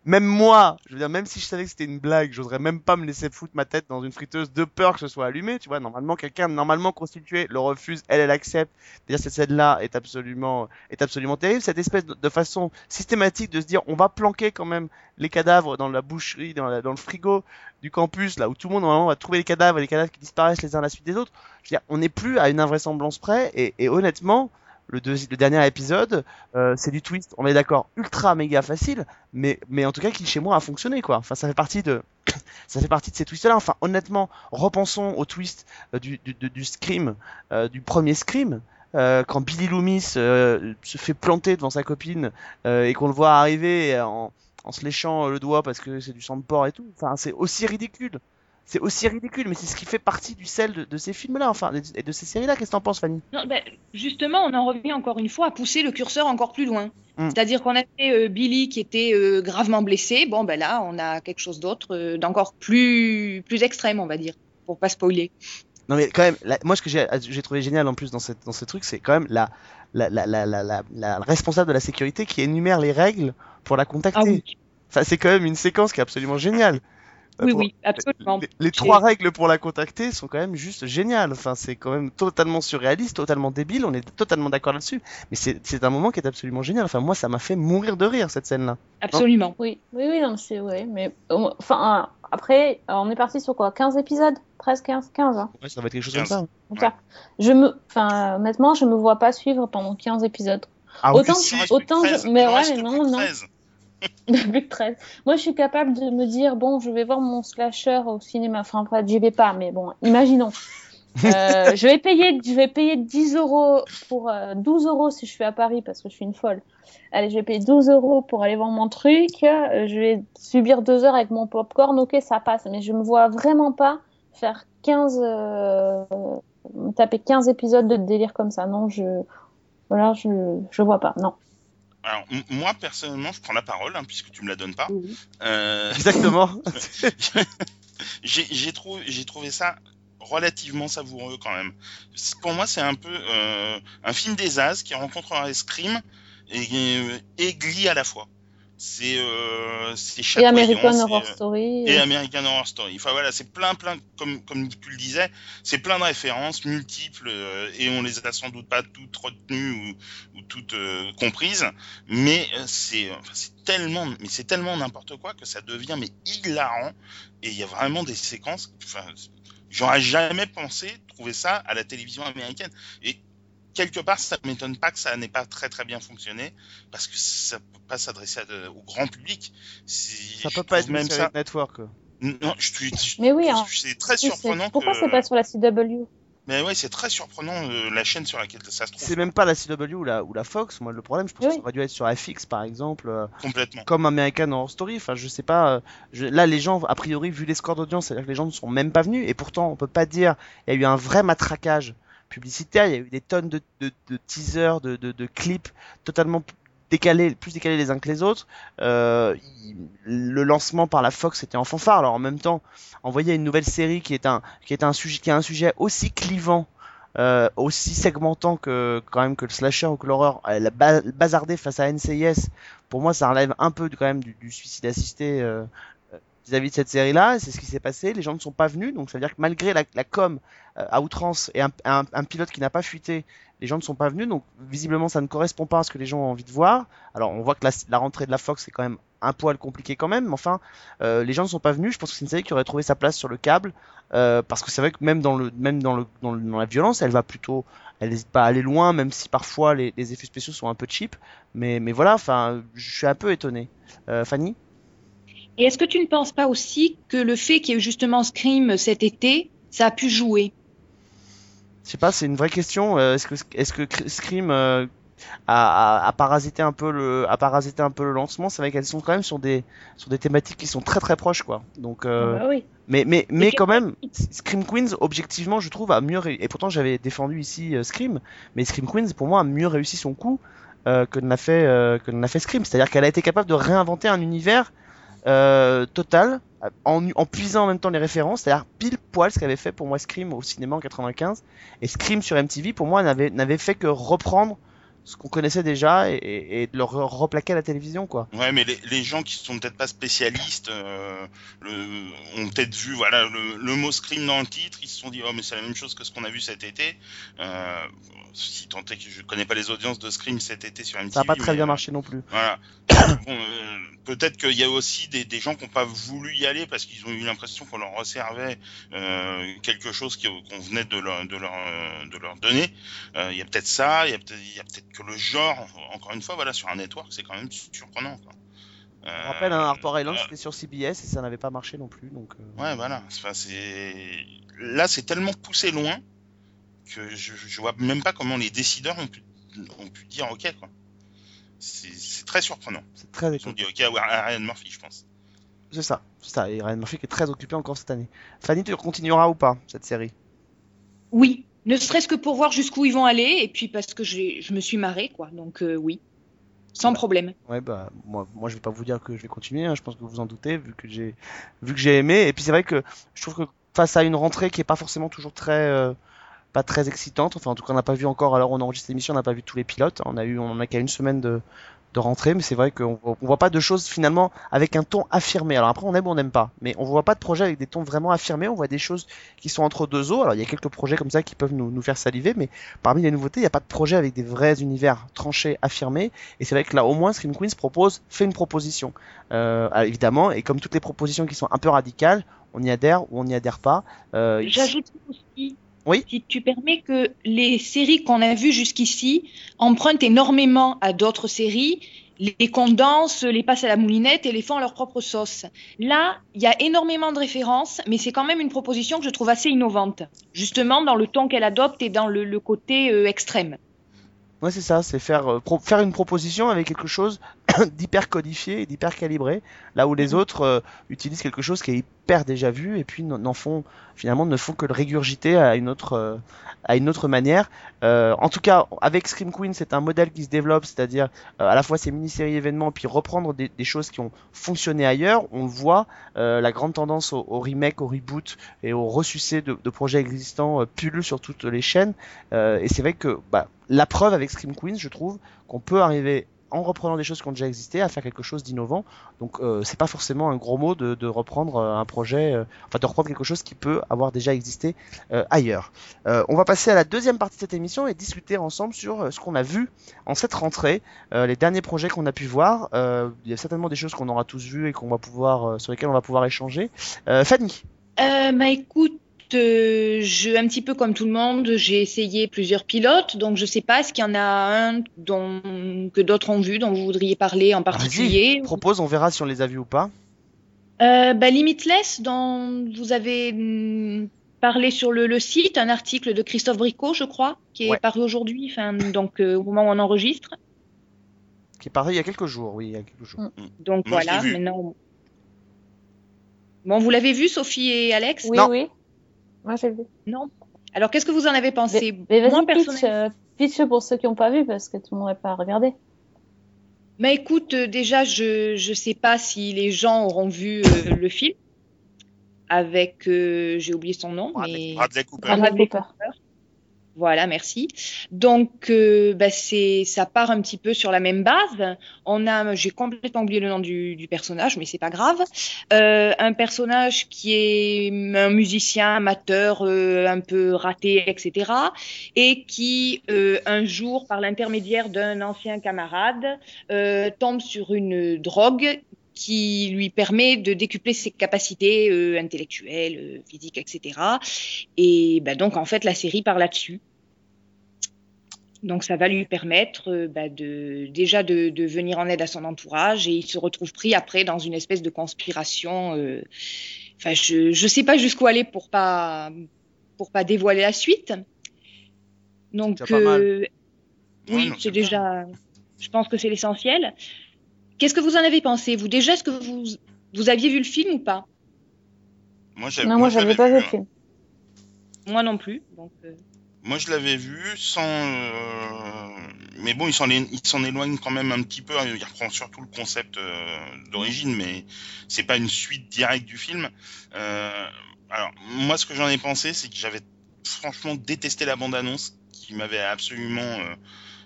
Même moi, je veux dire, même si je savais que c'était une blague, j'oserais même pas me laisser foutre ma tête dans une friteuse de peur que ce soit allumé. Tu vois, normalement, quelqu'un normalement constitué le refuse, elle, elle accepte. D'ailleurs, cette scène-là est absolument, est absolument terrible. Cette espèce de, façon systématique de se dire, on va planquer quand même les cadavres dans la boucherie, dans, dans le frigo du campus, là où tout le monde normalement va trouver les cadavres, et les cadavres qui disparaissent les uns à la suite des autres. Je veux dire, on n'est plus à une invraisemblance près, et, et honnêtement, le, dernier épisode, euh, c'est du twist, on est d'accord, ultra méga facile, mais, en tout cas qui chez moi a fonctionné quoi. Enfin, ça fait partie de, ça fait partie de ces twists-là. Enfin, honnêtement, repensons au twist euh, du, du, du, Scream, euh, du premier Scream. quand Billy Loomis se fait planter devant sa copine et qu'on le voit arriver en, en se léchant le doigt parce que c'est du sang de porc et tout. Enfin, c'est aussi ridicule. C'est aussi ridicule, mais c'est ce qui fait partie du sel de, de ces films-là, enfin, et de ces séries-là. Qu'est-ce que t'en penses, Fanny? Non, ben, justement, on en revient encore une fois à pousser le curseur encore plus loin. Mm. C'est-à-dire qu'on a fait euh, Billy qui était euh, gravement blessé. Bon, ben là, on a quelque chose d'autre, euh, d'encore plus, plus extrême, on va dire, pour pas spoiler. Non mais quand même, la- moi ce que j'ai trouvé génial en plus dans, cette, dans ce truc, c'est quand même la, la responsable de la sécurité qui énumère les règles pour la contacter. Ah oui, Enfin, c'est quand même une séquence qui est absolument géniale. Oui, Pour- oui, absolument. Les, les trois règles pour la contacter sont quand même juste géniales. Enfin, c'est quand même totalement surréaliste, totalement débile. On est totalement d'accord là-dessus. Mais c'est un moment qui est absolument génial. Enfin, moi, ça m'a fait mourir de rire cette scène-là. Absolument. Oui, oui, oui, non, c'est, ouais, mais, euh, enfin, euh, après, euh, on est parti sur quoi 15 épisodes? Presque 15, 15, hein. Ouais, ça va être quelque chose 15. comme ça. Ça, je me, enfin, honnêtement, je me vois pas suivre pendant 15 épisodes. Ah, Autant- reste autant plus que je- 13. mais ouais, mais non, non. 13. Plus que 13. Moi, je suis capable de me dire, bon, je vais voir mon slasher au cinéma. Enfin, après, j'y vais pas, mais bon, imaginons. Euh, je vais payer, je vais payer 10 euros pour euh, 12 euros si je suis à Paris parce que je suis une folle. Allez, je vais payer 12 euros pour aller voir mon truc. Euh, je vais subir deux heures avec mon popcorn. Ok, ça passe, mais je me vois vraiment pas faire 15, euh, taper 15 épisodes de délire comme ça. Non, je, voilà, je, je vois pas. Non. Alors, moi, personnellement, je prends la parole, hein, puisque tu me la donnes pas. Euh, Exactement. j'ai j'ai trou- j'ai trouvé ça relativement savoureux quand même. Pour moi, c'est un peu euh, un film des As qui rencontre un Scream et, et Glee à la fois. C'est euh, Et American Horror euh, Story. et euh, American Horror Story. Enfin voilà, c'est plein, plein, comme comme tu le disais, c'est plein de références multiples euh, et on les a sans doute pas toutes retenues ou, ou toutes euh, comprises, mais c'est enfin, c'est tellement, mais c'est tellement n'importe quoi que ça devient mais hilarant et il y a vraiment des séquences. Enfin, j'aurais jamais pensé trouver ça à la télévision américaine et quelque part, ça m'étonne pas que ça n'ait pas très très bien fonctionné, parce que ça peut pas s'adresser au grand public. C'est- Ça peut pas être même ça. network. Non, je suis. je- Mais oui, hein. C'est très oui, surprenant. Pourquoi que... c'est pas sur la CW Mais ouais, c'est très surprenant euh, la chaîne sur laquelle ça se trouve. C'est même pas la CW ou la, ou la Fox. Moi, le problème, je pense Oui. que ça aurait dû être sur FX, par exemple, euh, complètement. comme American Horror Story. Enfin, je sais pas. euh, je- Là, les gens, a priori, vu les scores d'audience, c'est-à-dire que les gens ne sont même pas venus. Et pourtant, on peut pas dire. Il y a eu un vrai matraquage publicitaire. Il y a eu des tonnes de, teasers, de, clips totalement décalés, plus décalés les uns que les autres. Euh, le lancement par la Fox était en fanfare. Alors en même temps, envoyer une nouvelle série qui est un est sujet qui a un sujet aussi clivant. euh, aussi segmentant que quand même que le slasher ou que l'horreur, elle a ba- bazardé face à NCIS. Pour moi, ça relève un peu quand même du, du suicide assisté euh, vis-à-vis de cette série-là. C'est ce qui s'est passé. Les gens ne sont pas venus, donc ça veut dire que malgré la, la com euh, à outrance et un, un- un pilote qui n'a pas fuité, les gens ne sont pas venus. Donc visiblement, ça ne correspond pas à ce que les gens ont envie de voir. Alors on voit que la, la rentrée de la Fox est quand même un poil compliqué quand même, mais enfin, euh, les gens ne sont pas venus. Je pense que c'est une série qui aurait trouvé sa place sur le câble, euh, parce que c'est vrai que même dans le, même dans le, dans, le- dans la violence, elle va plutôt, elle n'hésite pas à aller loin, même si parfois les, les effets spéciaux sont un peu cheap. Mais, mais voilà, enfin, je suis un peu étonné. Euh, Fanny? Et est-ce que tu ne penses pas aussi que le fait qu'il y ait eu justement Scream cet été, ça a pu jouer? Je sais pas, c'est une vraie question. Euh, est-ce que Cr- Scream euh, a, a, a parasité un peu le a parasité un peu le lancement? C'est vrai qu'elles sont quand même sur des sur des thématiques qui sont très très proches quoi. Donc euh, Bah oui. mais mais mais quand même Scream Queens objectivement je trouve a mieux réussi. et pourtant j'avais défendu ici euh, Scream mais Scream Queens pour moi a mieux réussi son coup euh, que ne l'a fait que ne l'a fait Scream. C'est-à-dire qu'elle a été capable de réinventer un univers euh, total en, en puisant en même temps les références, c'est-à-dire pile poil ce qu'avait fait pour moi Scream au cinéma en 95 et Scream sur MTV pour moi n'avait fait que reprendre ce qu'on connaissait déjà et, et, de le re- replaquer à la télévision quoi. Ouais, mais les, les gens qui sont peut-être pas spécialistes euh, le, ont peut-être vu voilà le, le mot scream dans le titre, ils se sont dit oh mais c'est la même chose que ce qu'on a vu cet été. Euh, si tant est que je connais pas les audiences de scream cet été sur MTV. Ça a pas très mais, bien euh, marché non plus. Voilà. bon, euh, peut-être qu'il y a aussi des, des gens qui n'ont pas voulu y aller parce qu'ils ont eu l'impression qu'on leur réservait euh, quelque chose qu'on venait de leur, de leur, de leur donner. Il y a peut-être ça, il y a peut-être il y a peut-être que le genre, encore une fois, voilà, sur un network, c'est quand même surprenant. Quoi. Je Euh, rappelle, hein, Harper Island euh, c'était sur CBS et ça n'avait pas marché non plus donc. euh, Ouais, voilà. Enfin, c'est là, c'est tellement poussé loin que je, je vois même pas comment les décideurs ont pu, ont pu dire OK. quoi. C'est c'est très surprenant. C'est très Ils ont dit OK à Ryan Murphy, je pense. C'est ça, c'est ça. Et Ryan Murphy qui est très occupé encore cette année. Fanny, tu continueras ou pas cette série? Oui, ne serait-ce que pour voir jusqu'où ils vont aller, et puis parce que je me suis marrée, quoi. Donc euh, oui, sans Bah. problème. Ouais, bah moi, moi je vais pas vous dire que je vais continuer. hein, Je pense que vous vous en doutez vu que j'ai vu que j'ai aimé. Et puis c'est vrai que je trouve que face à une rentrée qui est pas forcément toujours très euh, pas très excitante. Enfin, en tout cas, on n'a pas vu encore. Alors, on enregistre l'émission, on n'a pas vu tous les pilotes. On a eu, on en a qu'à une semaine de de rentrée, mais c'est vrai qu'on on voit pas de choses finalement avec un ton affirmé. Alors après, on aime ou on n'aime pas, mais on voit pas de projets avec des tons vraiment affirmés. On voit des choses qui sont entre deux eaux. Alors il y a quelques projets comme ça qui peuvent nous, nous faire saliver, mais parmi les nouveautés, il n'y a pas de projet avec des vrais univers tranchés, affirmés. Et c'est vrai que là, au moins, Scream Queens propose, fait une proposition, euh, alors, évidemment. Et comme toutes les propositions qui sont un peu radicales, on y adhère ou on n'y adhère pas. Euh, J'ajoute aussi, Oui. si tu permets, que les séries qu'on a vues jusqu'ici empruntent énormément à d'autres séries, les condensent, les passent à la moulinette et les font à leur propre sauce. Là, il y a énormément de références, mais c'est quand même une proposition que je trouve assez innovante, justement dans le ton qu'elle adopte et dans le, le côté euh, extrême. Ouais, c'est ça, c'est faire, euh, faire une proposition avec quelque chose d'hyper codifié et d'hyper calibré, là où les Mhm. autres euh, utilisent quelque chose qui est hyper déjà vu et puis n'en font finalement ne font que le régurgiter à une autre euh, à une autre manière. Euh, en tout cas, avec Scream Queen, c'est un modèle qui se développe, c'est-à-dire euh, à la fois ces mini-séries événements puis reprendre des, des choses qui ont fonctionné ailleurs. On voit, euh, la grande tendance au, au remake, au reboot et au ressucé de, de projets existants euh, pullule sur toutes les chaînes. Euh, et c'est vrai que bah, la preuve avec Scream Queens, je trouve qu'on peut arriver en reprenant des choses qui ont déjà existé, à faire quelque chose d'innovant. Donc euh, c'est pas forcément un gros mot de, reprendre euh, un projet, euh, enfin de reprendre quelque chose qui peut avoir déjà existé euh, ailleurs. Euh, on va passer à la deuxième partie de cette émission et discuter ensemble sur ce qu'on a vu en cette rentrée, les derniers projets qu'on a pu voir. Il y a certainement des choses qu'on aura tous vues et qu'on va pouvoir, sur lesquelles on va pouvoir échanger. Fanny. Bah écoute, je, un petit peu comme tout le monde, j'ai essayé plusieurs pilotes, donc je sais pas, est-ce qu'il y en a un dont, que d'autres ont vu, dont vous voudriez parler en particulier Propose, on verra si on les a vus ou pas. euh, bah, Limitless, dont vous avez hum, parlé sur le, le site, un article de Christophe Bricot, je crois, qui est Ouais. paru aujourd'hui, enfin, donc euh, au moment où on enregistre. Qui est paru il y a quelques jours, oui, il y a quelques jours. Donc Moi, je voilà, maintenant. Bon, vous l'avez vu, Sophie et Alex? Oui, Non. oui. Moi, j'ai vu. Non. Alors, qu'est-ce que vous en avez pensé? Mais, mais Moi, vas-y, pitch, personnellement- euh, pitch pour ceux qui n'ont pas vu, parce que tout le monde n'a pas regardé. Mais écoute, euh, déjà, je je sais pas si les gens auront vu euh, le film avec, euh, j'ai oublié son nom, mais Bradley Cooper. Bradley Bradley Cooper. Voilà, merci. Donc, euh, bah, c'est, ça part un petit peu sur la même base. On a, j'ai complètement oublié le nom du, du personnage, mais c'est pas grave. Euh, un personnage qui est un musicien amateur, euh, un peu raté, etc., et qui euh, un jour, par l'intermédiaire d'un ancien camarade, euh, tombe sur une drogue qui lui permet de décupler ses capacités euh, intellectuelles, euh, physiques, etc. Et bah, donc, en fait, la série part là-dessus. Donc, ça va lui permettre euh, bah, de, déjà de, de venir en aide à son entourage et il se retrouve pris après dans une espèce de conspiration. euh, Enfin, je ne sais pas jusqu'où aller pour pas pour pas dévoiler la suite. Donc, euh, oui, c'est déjà. Je pense que c'est l'essentiel. Qu'est-ce que vous en avez pensé, vous Déjà, est-ce que vous vous aviez vu le film ou pas? Moi, j'ai- Non, moi, je l'avais j'avais pas vu le hein. film. Moi non plus. Donc, euh, Moi, je l'avais vu sans. euh, Mais bon, il s'en é- il s'en éloigne quand même un petit peu. hein. Il reprend surtout le concept euh, d'origine, mais c'est pas une suite directe du film. Euh, Alors, moi, ce que j'en ai pensé, c'est que j'avais franchement détesté la bande-annonce, qui m'avait absolument euh,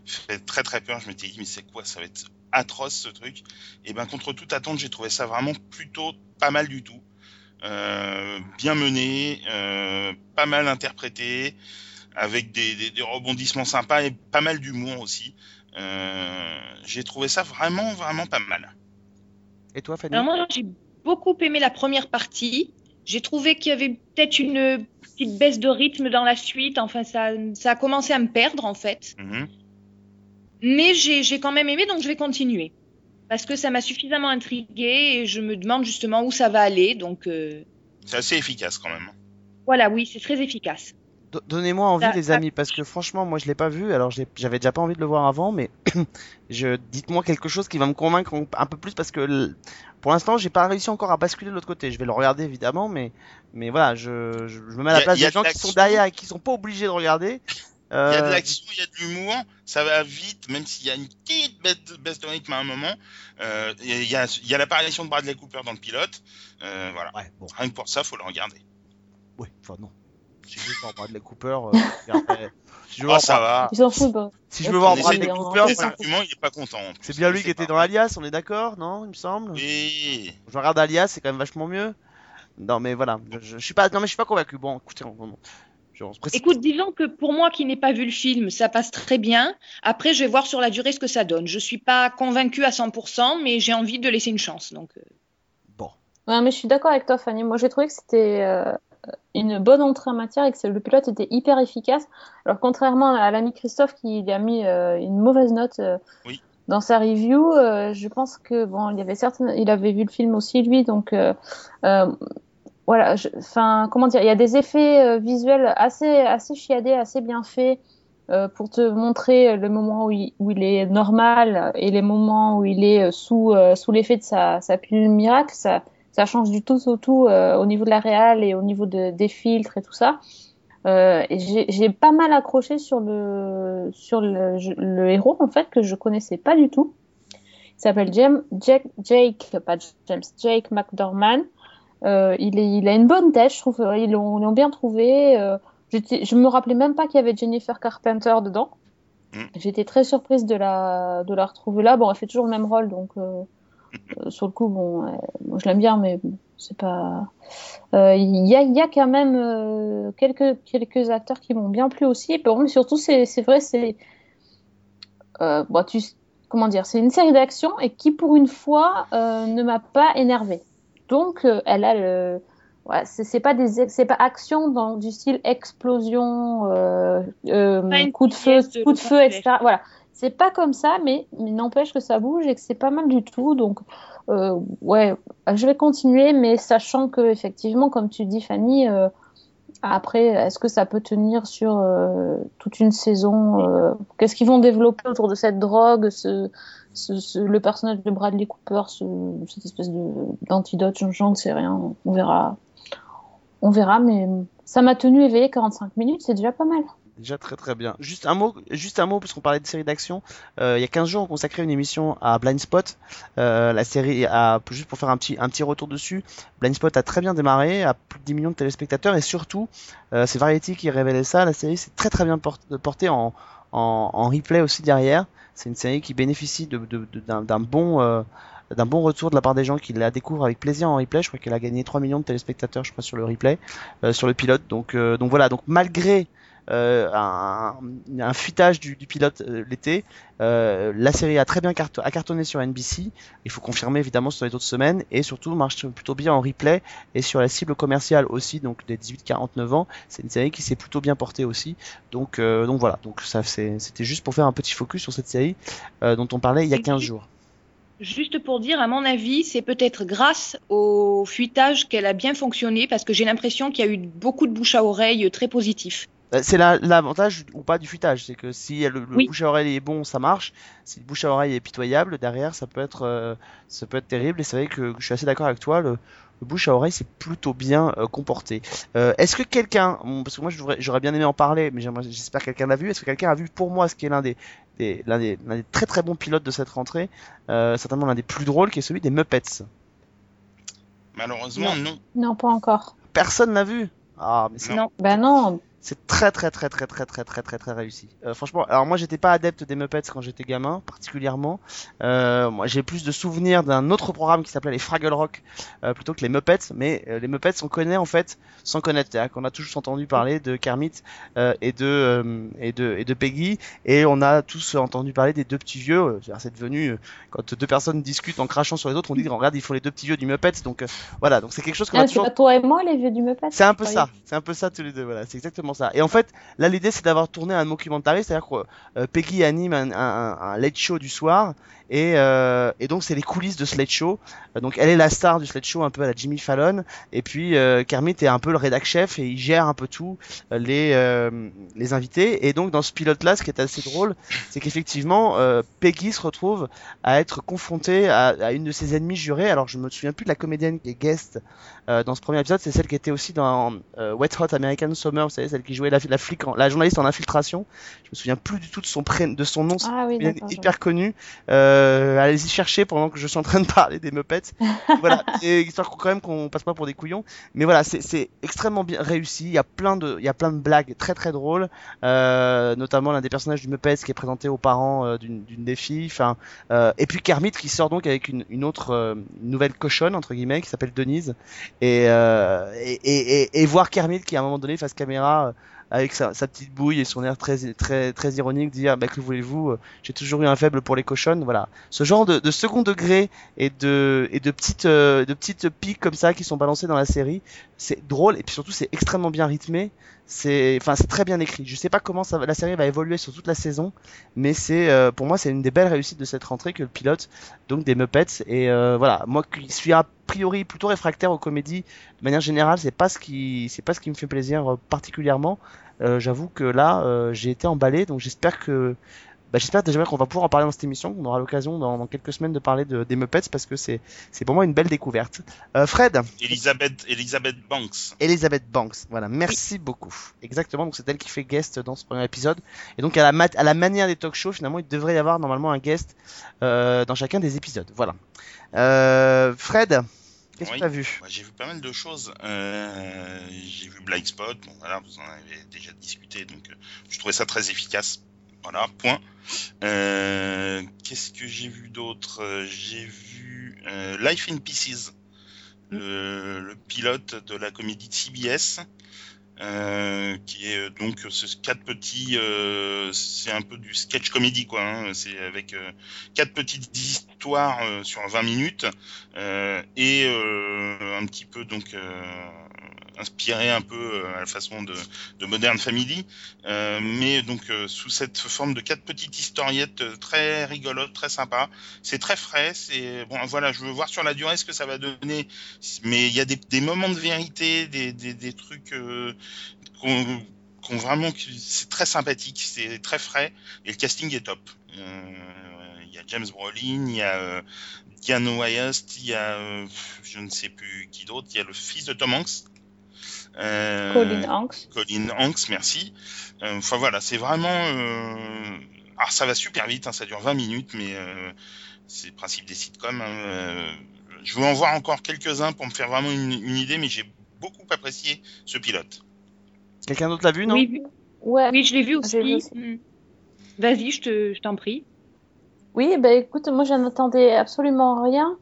fait très très peur. Je m'étais dit, mais c'est quoi? Ça va être atroce ce truc. Et ben, contre toute attente, j'ai trouvé ça vraiment plutôt pas mal du tout. Euh, bien mené, euh, pas mal interprété avec des, des, des rebondissements sympas et pas mal d'humour aussi. Euh, j'ai trouvé ça vraiment, vraiment pas mal. Et toi, Fanny? Alors moi, j'ai beaucoup aimé la première partie. J'ai trouvé qu'il y avait peut-être une petite baisse de rythme dans la suite. Enfin, ça, ça a commencé à me perdre en fait. Mhm. Mais j'ai quand même aimé, donc je vais continuer. Parce que ça m'a suffisamment intriguée et je me demande justement où ça va aller. Donc euh, C'est assez efficace quand même. voilà, oui, c'est très efficace. Do- Donnez-moi envie, Ça- les ça- amis, parce que franchement, moi, je l'ai pas vu. Alors, j'avais déjà pas envie de le voir avant, mais je dites-moi quelque chose qui va me convaincre un- peu plus, parce que l- pour l'instant, j'ai pas réussi encore à basculer de l'autre côté. Je vais le regarder évidemment, mais mais voilà, je, je, je me mets à la place des gens de qui sont derrière et qui sont pas obligés de regarder. Il y a de Euh, l'action, il y a de l'humour, ça va vite, même s'il y a une petite baisse de, baisse de rythme à un moment. Euh, Il y a, y a l'apparition de Bradley Cooper dans le pilote. Euh, voilà. Ouais, bon, Rien que pour ça, faut le regarder. oui, enfin non. Si je veux voir Bradley Cooper, euh, si je veux Ah, voir ça va. Ils s'en foutent. bah. si je veux voir Bradley Cooper, il est pas content. c'est bien lui qui était pas. dans Alias, on est d'accord, non Il me semble? Oui. Je regarde Alias, c'est quand même vachement mieux. Non, mais voilà, je, je, je suis pas, non mais je suis pas convaincu. Bon, écoutez, on, on- Écoute, disons que pour moi qui n'ai pas vu le film, ça passe très bien. Après, je vais voir sur la durée ce que ça donne. Je suis pas convaincue à 100%, mais j'ai envie de laisser une chance. Donc, euh, Bon, Ouais, mais je suis d'accord avec toi, Fanny. Moi, j'ai trouvé que c'était euh, une bonne entrée en matière et que le pilote était hyper efficace. Alors, contrairement à l'ami Christophe qui lui a mis euh, une mauvaise note euh, Oui. dans sa review, euh, je pense que bon, il y avait certaines, il avait vu le film aussi lui, donc euh, euh, voilà. Enfin, comment dire, il y a des effets euh, visuels assez assez chiadés, assez bien faits. euh, pour te montrer le moment où il, où il est normal et les moments où il est euh, sous, euh, sous l'effet de sa, sa pilule miracle, ça, ça change du tout au tout euh, au niveau de la réal et au niveau de, des filtres et tout ça. Euh, j'ai pas mal accroché sur le sur le, le héros en fait que je connaissais pas du tout. Il s'appelle Jake, Jake pas James Jake McDormand. Euh, il est il a une bonne tête, je trouve. Ils l'ont bien trouvé. Euh, j'étais- je me rappelais même pas qu'il y avait Jennifer Carpenter dedans. Mm. Été très surprise de la, de la retrouver là. Bon, elle fait toujours le même rôle, donc euh, euh, sur le coup, bon, je l'aime bien, mais bon, c'est pas. Il y, a, il y a quand même quelques, quelques acteurs qui m'ont bien plu aussi. Bon, mais surtout, c'est c'est vrai, c'est. Bon, tu, comment dire, c'est une série d'action et qui, pour une fois, ne m'a pas énervée. Donc, euh, elle a le. Ouais, c'est pas des c'est pas action dans du style explosion euh, euh, coup de feu de coup de feu etc voilà. C'est pas comme ça mais, mais n'empêche que ça bouge et que c'est pas mal du tout. Donc euh, ouais je vais continuer mais sachant que effectivement comme tu dis Fanny après est-ce que ça peut tenir sur toute une saison qu'est-ce qu'ils vont développer autour de cette drogue ce, le personnage de Bradley Cooper ce, cette espèce d'antidote j'en- sais rien on verra on verra, mais ça m'a tenu éveillé 45 minutes, c'est déjà pas mal. Déjà très très bien. Juste un mot, juste un mot parce qu'on parlait de série d'action. Euh, il y a 15 jours, on consacrait une émission à Blind Spot. Euh, la série, juste pour faire un petit un petit retour dessus, Blind Spot a très bien démarré, a plus de 10 millions de téléspectateurs et surtout, euh, c'est Variety qui révélait ça. La série s'est très très bien port- portée en, en en replay aussi derrière. C'est une série qui bénéficie de de- de- d'un d'un bon euh, d'un bon retour de la part des gens qui la découvrent avec plaisir en replay. Je crois qu'elle a gagné 3 millions de téléspectateurs, je crois, sur le replay, euh, sur le pilote. Donc, euh, donc voilà. Donc malgré un, un fuitage du, du pilote euh, l'été, euh, la série a très bien carton- a cartonné sur NBC. Il faut confirmer évidemment sur les autres semaines et surtout marche plutôt bien en replay et sur la cible commerciale aussi, donc des 18-49 ans. C'est une série qui s'est plutôt bien portée aussi. Donc, euh, donc voilà. Donc ça, c'était juste pour faire un petit focus sur cette série euh, dont on parlait il y a 15 jours. Juste pour dire, à mon avis, c'est peut-être grâce au fuitage qu'elle a bien fonctionné parce que j'ai l'impression qu'il y a eu beaucoup de bouche à oreille très positif. Euh, C'est la- l'avantage ou pas du fuitage, c'est que si le, le Oui. bouche à oreille est bon, ça marche. Si le bouche à oreille est pitoyable, derrière, ça peut être, euh, ça peut être terrible. Et c'est vrai que je suis assez d'accord avec toi. Le, le bouche à oreille, c'est plutôt bien euh, comporté. Euh, Est-ce que quelqu'un, bon, parce que moi j'aurais bien aimé en parler, mais j'espère que quelqu'un l'a vu. Est-ce que quelqu'un a vu pour moi ce qui est l'un des, des, l'un des, l'un des très très bons pilotes de cette rentrée, euh, certainement l'un des plus drôles, qui est celui des Muppets. Malheureusement, non. Non, pas encore. Personne l'a vu? Ah, mais c'est Non. Bah non, C'est très très très très très très très très très réussi. Euh, franchement, alors moi j'étais pas adepte des Muppets quand j'étais gamin, particulièrement. Euh, moi j'ai plus de souvenirs d'un autre programme qui s'appelait les Fraggle Rock euh, plutôt que les Muppets. Mais euh, les Muppets on connaît en fait sans connaître. C'est-à-dire qu'on a tous entendu parler de Kermit euh, et de euh, et de et de Peggy et on a tous entendu parler des deux petits vieux. C'est devenu euh, quand deux personnes discutent en crachant sur les autres, on dit regarde ils font les deux petts vieux du Muppets. Donc euh, voilà, donc c'est quelque chose qu'on a Ah, c'est toujours toi et moi les vieux du Muppet? C'est un peu ça, c'est un peu ça tous les deux, voilà, c'est exactement ça. Et en fait, là l'idée c'est d'avoir tourné un documentary, c'est-à-dire que euh, Peggy anime un, un, un late show du soir, et, euh, et donc c'est les coulisses de ce late show. Euh, donc elle est la star du late show, un peu à la Jimmy Fallon, et puis euh, Kermit est un peu le rédac chef et il gère un peu tout euh, les euh, les invités. Et donc dans ce pilote-là, ce qui est assez drôle, c'est qu'effectivement euh, Peggy se retrouve à être confrontée à, à une de ses ennemies jurées. Alors je me souviens plus de la comédienne qui est guest euh, dans ce premier épisode, c'est celle qui était aussi dans euh, Wet Hot American Summer, vous savez, celle qui jouait la, la flic, en- la journaliste en infiltration. Je me souviens plus du tout de son de son nom. Ah oui, hyper connu. Euh, allez-y chercher pendant que je suis en train de parler des Muppets. voilà, et histoire quand même qu'on passe pas pour des couillons. Mais voilà, c'est extrêmement bien réussi. Il y a plein de, il y a plein de blagues très très drôles. Euh, notamment l'un des personnages du Muppets qui est présenté aux parents euh, d'une d'une des filles. Enfin, euh, et puis Kermit qui sort donc avec une, une autre euh, une nouvelle cochonne entre guillemets qui s'appelle Denise. Et, euh, et, et, et, et voir Kermit qui à un moment donné face caméra euh, avec sa, sa petite bouille et son air très très très ironique dire bah que voulez-vous euh, j'ai toujours eu un faible pour les cochonnes. Voilà. Ce genre de, de second degré et de et de petites euh, de petites piques comme ça qui sont balancées dans la série c'est drôle et puis surtout c'est extrêmement bien rythmé c'est enfin c'est très bien écrit. Je sais pas comment ça la série va évoluer sur toute la saison mais c'est euh, pour moi c'est une des belles réussites de cette rentrée que le pilote donc des Muppets et euh, voilà. Moi qui suis a priori plutôt réfractaire aux comédies de manière générale c'est pas ce qui c'est pas ce qui me fait plaisir euh, particulièrement. Euh, j'avoue que là euh, j'ai été emballé donc j'espère que bah, j'espère déjà qu'on va pouvoir en parler dans cette émission qu'on aura l'occasion dans, dans quelques semaines de parler de, des Muppets parce que c'est c'est pour moi une belle découverte euh, Fred Elisabeth, Elisabeth Banks. Elizabeth Banks. Voilà, merci beaucoup. Exactement, donc c'est elle qui fait guest dans ce premier épisode. Et donc à la, mat- à la manière des talk shows, finalement, il devrait y avoir normalement un guest euh, dans chacun des épisodes. Voilà. Euh, Fred, qu'est-ce Oui. que tu as vu? Moi, j'ai vu pas mal de choses. Euh, j'ai vu Blind Spot. Bon, voilà, vous en avez déjà discuté, donc euh, je trouvais ça très efficace. Voilà, point. Euh, Qu'est-ce que j'ai vu d'autre? J'ai vu euh, Life in Pieces, le, pilote de la comédie CBS. euh, qui est donc ce quatre petits, c'est un peu du sketch comédie quoi. hein. c'est avec quatre petites histoires sur 20 minutes et un petit peu donc inspiré un peu euh, à la façon de, de Modern Family, euh, mais donc euh, sous cette forme de quatre petites historiettes très rigolotes, très sympas. C'est très frais. C'est bon, voilà, je veux voir sur la durée ce que ça va donner, mais il y a des, moments de vérité, des, trucs qu'on qu'on vraiment, c'est très sympathique, c'est très frais et le casting est top. Il y a James Brolin, il y a euh, Diane il y a je ne sais plus qui d'autre, il y a le fils de Tom Hanks. Euh, Colin Hanks. Colin Hanks, merci. Euh, Enfin voilà, c'est vraiment. Euh... Ah, ça va super vite, hein, ça dure 20 minutes, mais euh, c'est le principe des sitcoms. hein, euh, Je veux en voir encore quelques-uns pour me faire vraiment une, une idée, mais j'ai beaucoup apprécié ce pilote. Quelqu'un d'autre l'a vu, non? Oui, Ouais. oui, je l'ai vu J'ai vu aussi. aussi. Mm. Vas-y, je te- je t'en prie. Oui, bah écoute, moi j'en attendais absolument rien.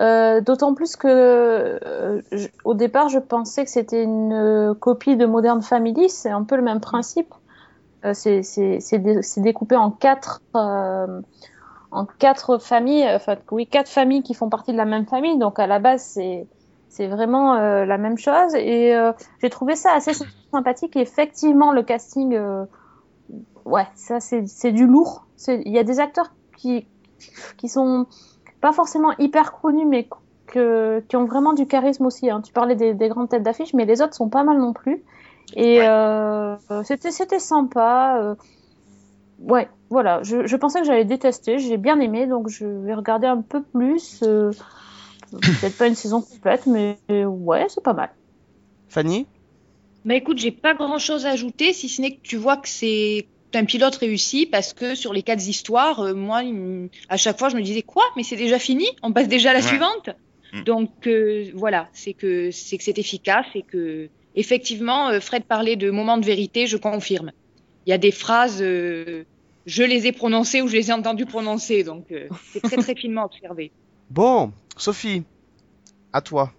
Euh, d'autant plus que euh, au départ je pensais que c'était une euh, copie de Modern Family, c'est un peu le même principe. C'est c'est- c'est dé- c'est découpé en quatre en quatre familles, enfin oui quatre familles qui font partie de la même famille. Donc à la base c'est vraiment la même chose et j'ai trouvé ça assez sympathique. Et effectivement le casting, ouais ça c'est du lourd. Il y a des acteurs qui qui sont pas forcément hyper connus, mais que, qui ont vraiment du charisme aussi. Hein. Tu parlais des, des grandes têtes d'affiche, mais les autres sont pas mal non plus. Et Ouais. euh, c'était c'était sympa. euh, ouais, voilà. Je, je pensais que j'allais détester. J'ai bien aimé, donc je vais regarder un peu plus. euh, Peut-être pas une saison complète, mais ouais, c'est pas mal. Fanny? Bah écoute, j'ai pas grand chose à ajouter, si ce n'est que tu vois que c'est un pilote réussi parce que sur les quatre histoires, euh, moi, à chaque fois, je me disais quoi, mais c'est déjà fini, on passe déjà à la Ouais. suivante? Mm. Donc euh, voilà, c'est que c'est que c'est efficace et que effectivement, euh, Fred parlait de moments de vérité, je confirme. Il y a des phrases, euh, je les ai prononcées ou je les ai entendues prononcer, donc euh, c'est très très finement observé. Bon, Sophie, à toi.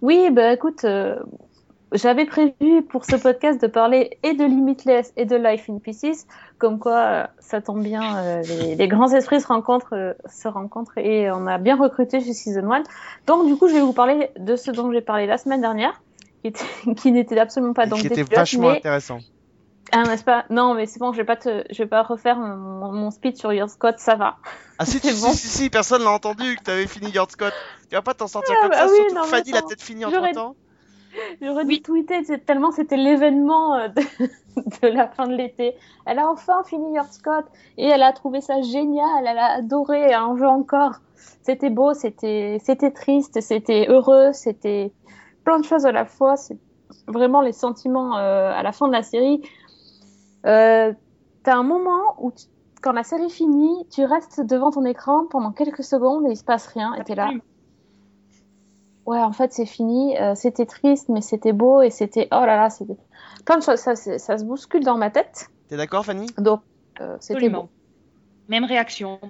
Oui, bah écoute, euh, j'avais prévu pour ce podcast de parler et de Limitless et de Life in Pieces, comme quoi euh, ça tombe bien, euh, les, les grands esprits se rencontrent, euh, se rencontrent et on a bien recruté chez Season 1. Donc du coup, je vais vous parler de ce dont j'ai parlé la semaine dernière, qui, était- qui n'était absolument pas donc qui était pilotes, vachement mais intéressant. ah, n'est-ce pas? Non, mais c'est bon, je vais pas te, je vais pas refaire mon, mon speech sur Your Scott, ça va. Ah si, si, bon. si, si, si, personne l'a entendu que t'avais fini Yard Scott. Tu vas pas t'en sortir Ah, comme bah ça, oui, surtout non, Fanny l'a peut-être fini J'aurais- entre temps. J'aurais dû tweeter, tellement c'était l'événement euh, de, de la fin de l'été. Elle a enfin fini Your Scott et elle a trouvé ça génial, elle a adoré, elle en veut encore. C'était beau, c'était c'était triste, c'était heureux, c'était plein de choses à la fois. C'est vraiment les sentiments euh, à la fin de la série. Euh, T'as un moment où, tu- quand la série finit, tu restes devant ton écran pendant quelques secondes et il se passe rien et t'es là. Ouais, en fait, c'est fini. Euh, c'était triste, mais c'était beau et c'était. Oh là là, c'était. Plein de choses. Ça, ça se bouscule dans ma tête. T'es d'accord, Fanny? Donc, euh, c'était beau. Même réaction.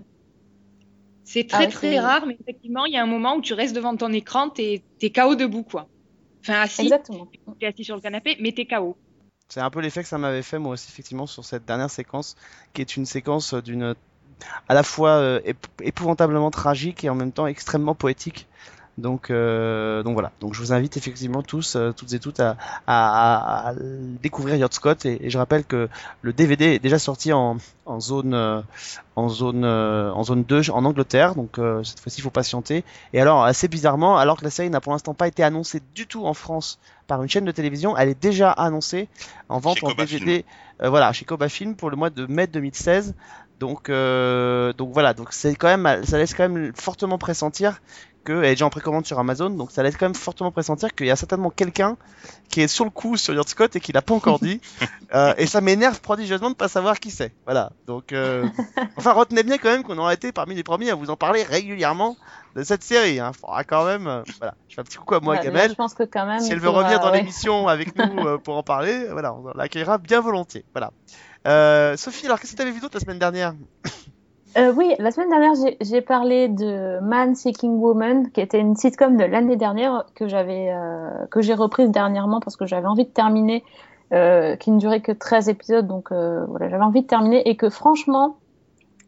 C'est très Ah très c'est- rare, mais effectivement, il y a un moment où tu restes devant ton écran, t'es es KO debout, quoi. Enfin, assis, Exactement. t'es assis sur le canapé, mais t'es KO. C'est un peu l'effet que ça m'avait fait moi aussi effectivement sur cette dernière séquence, qui est une séquence d'une à la fois euh, ép- épouvantablement tragique et en même temps extrêmement poétique. Donc, euh, donc voilà. Donc je vous invite effectivement tous, euh, toutes et toutes à, à, à- à découvrir Yacht Scott et, et je rappelle que le DVD est déjà sorti en, en zone euh, en zone euh, en zone 2 en Angleterre. Donc euh, cette fois-ci il faut patienter. Et alors assez bizarrement, alors que la série n'a pour l'instant pas été annoncée du tout en France par une chaîne de télévision, elle est déjà annoncée en vente Chez en DVD. euh, voilà, chez Coba Film pour le mois de mai 2016. Donc, euh, donc voilà, donc c'est quand même, ça laisse quand même fortement pressentir que, elle est déjà en précommande sur Amazon, donc ça laisse quand même fortement pressentir qu'il y a certainement quelqu'un qui est sur le coup sur Yacht Scott et qui l'a pas encore dit. Euh, et ça m'énerve prodigieusement de pas savoir qui c'est. Voilà. Donc, euh, enfin, retenez bien quand même qu'on aura été parmi les premiers à vous en parler régulièrement de cette série. Hein. Faudra quand même, euh, voilà. Je fais un petit coucou à moi, Voilà, Gamel. Je pense que quand même. Si elle veut faudra- revenir dans ouais. l'émission avec nous euh, pour en parler, voilà, on l'accueillera bien volontiers. Voilà. Euh, Sophie, alors qu'est-ce que tu avais vu d'autre la semaine dernière? Euh, oui, la semaine dernière, j'ai- parlé de Man Seeking Woman, qui était une sitcom de l'année dernière que j'avais, euh, que j'ai reprise dernièrement parce que j'avais envie de terminer, euh, qui ne durait que 13 épisodes, donc euh, voilà, j'avais envie de terminer et que franchement,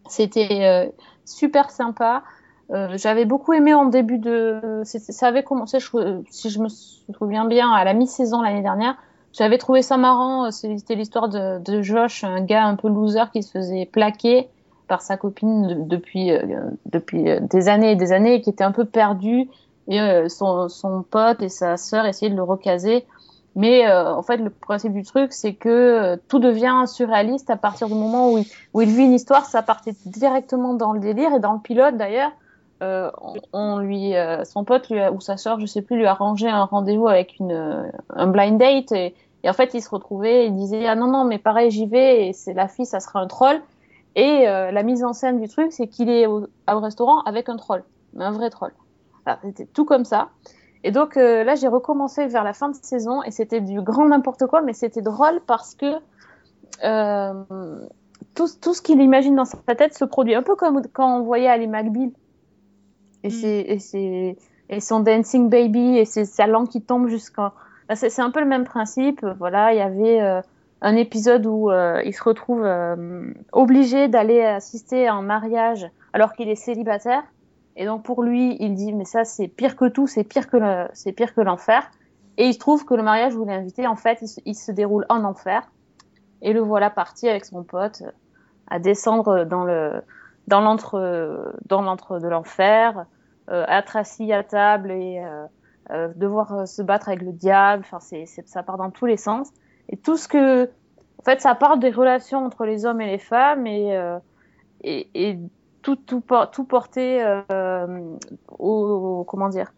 c'était euh, super sympa. Euh, j'avais beaucoup aimé en début de, ça avait commencé, je- si je me souviens bien, à la mi-saison l'année dernière. J'avais trouvé ça marrant. C'était l'histoire de, de Josh, un gars un peu loser qui se faisait plaquer par sa copine de- depuis euh, depuis euh, des années et des années qui était un peu perdu et euh, son, son pote et sa sœur essayaient de le recaser. Mais euh, en fait le principe du truc c'est que tout devient surréaliste à partir du moment où il, où il vit une histoire. Ça partait directement dans le délire et dans le pilote d'ailleurs. Euh, on, lui son pote ou sa sœur je sais plus lui a arrangé un rendez-vous avec une un blind date. Et, et en fait il se retrouvait et il disait ah non non mais pareil j'y vais et c'est la fille ça sera un troll et euh, la mise en scène du truc, c'est qu'il est au, au restaurant avec un troll, mais un vrai troll. C'était tout comme ça. Et donc euh, là, j'ai recommencé vers la fin de saison et c'était du grand n'importe quoi, mais c'était drôle parce que euh, tout, tout ce qu'il imagine dans sa tête se produit un peu comme quand on voyait Ali McBeal et, Mm. ses, et, son Dancing Baby et ses, sa langue qui tombe jusqu'en. C'est un peu le même principe. Voilà, il y avait un épisode où euh, il se retrouve euh, obligé d'aller assister à un mariage alors qu'il est célibataire. Et donc pour lui, il dit mais ça c'est pire que tout, c'est pire que c'est pire que l'enfer. Et il se trouve que le mariage où il est invité, en fait, il se, déroule en enfer. Et le voilà parti avec son pote à descendre dans le dans l'entre dans l'entre de l'enfer, euh, être assis à table et euh, euh, devoir euh, se battre avec le diable. Enfin, c'est c'est- ça part dans tous les sens. Et tout ce que en fait, ça parle des relations entre les hommes et les femmes et euh, et, et tout tout tout porté euh, au, au- comment dire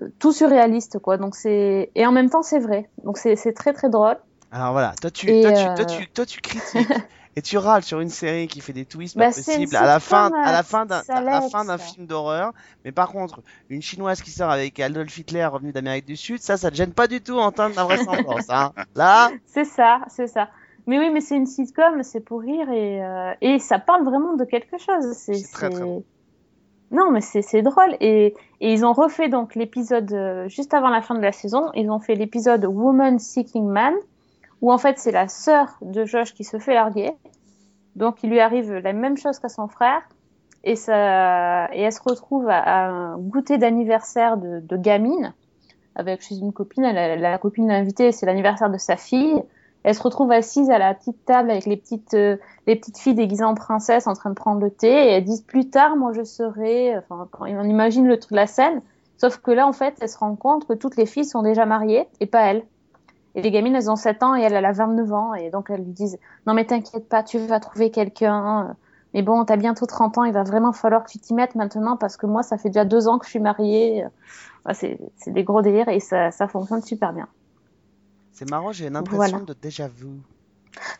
euh, tout surréaliste quoi. Donc c'est et en même temps c'est vrai. Donc c'est c'est très très drôle. Alors voilà, toi tu, toi, tu, euh, toi, tu, toi, tu critiques et tu râles sur une série qui fait des twists Bah, pas possibles à la fin, sitcom, à la fin d'un, ça à la laisse, fin d'un ça. film d'horreur. Mais par contre, une chinoise qui sort avec Adolf Hitler revenu d'Amérique du Sud, ça, ça te gêne pas du tout en termes d'invraisemblance, hein. Là, C'est ça, c'est ça. Mais oui, mais c'est une sitcom, c'est pour rire et, euh, et ça parle vraiment de quelque chose. C'est très, très. Non, mais c'est c'est drôle. Et, et ils ont refait donc l'épisode euh, juste avant la fin de la saison. Ils ont fait l'épisode Woman Seeking Man, où en fait c'est la sœur de Josh qui se fait larguer. Donc il lui arrive la même chose qu'à son frère. Et, ça, et elle se retrouve à, un goûter d'anniversaire de, gamine avec chez une copine. Elle a- la copine l'a invitée, c'est l'anniversaire de sa fille. Elle se retrouve assise à la petite table avec les petites, euh, les petites filles déguisées en princesse en train de prendre le thé. Et elles disent plus tard, moi je serai. Enfin, quand on imagine le la scène. Sauf que là, en fait, elle se rend compte que toutes les filles sont déjà mariées et pas elle. Et les gamines, elles ont 7 ans et elle, elle a 29 ans. Et donc, elles lui disent Non, mais t'inquiète pas, tu vas trouver quelqu'un. Mais bon, t'as bientôt 30 ans, il va vraiment falloir que tu t'y mettes maintenant parce que moi, ça fait déjà deux ans que je suis mariée. C'est c'est des gros délires et ça, ça fonctionne super bien. c'est marrant, j'ai une impression Voilà. de déjà vu.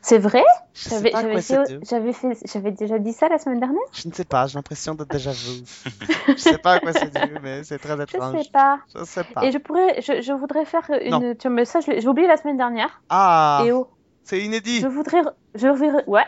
C'est vrai? J'avais déjà dit ça la semaine dernière? Je ne sais pas, j'ai l'impression de déjà vu. je sais pas à quoi c'est dû, mais c'est très Je étrange. sais pas. Je sais pas. Et je pourrais, je, je voudrais faire une. Tu me ça, j'ai oublié la semaine dernière. Ah, Et oh, c'est inédit. je voudrais, je voudrais, ouais,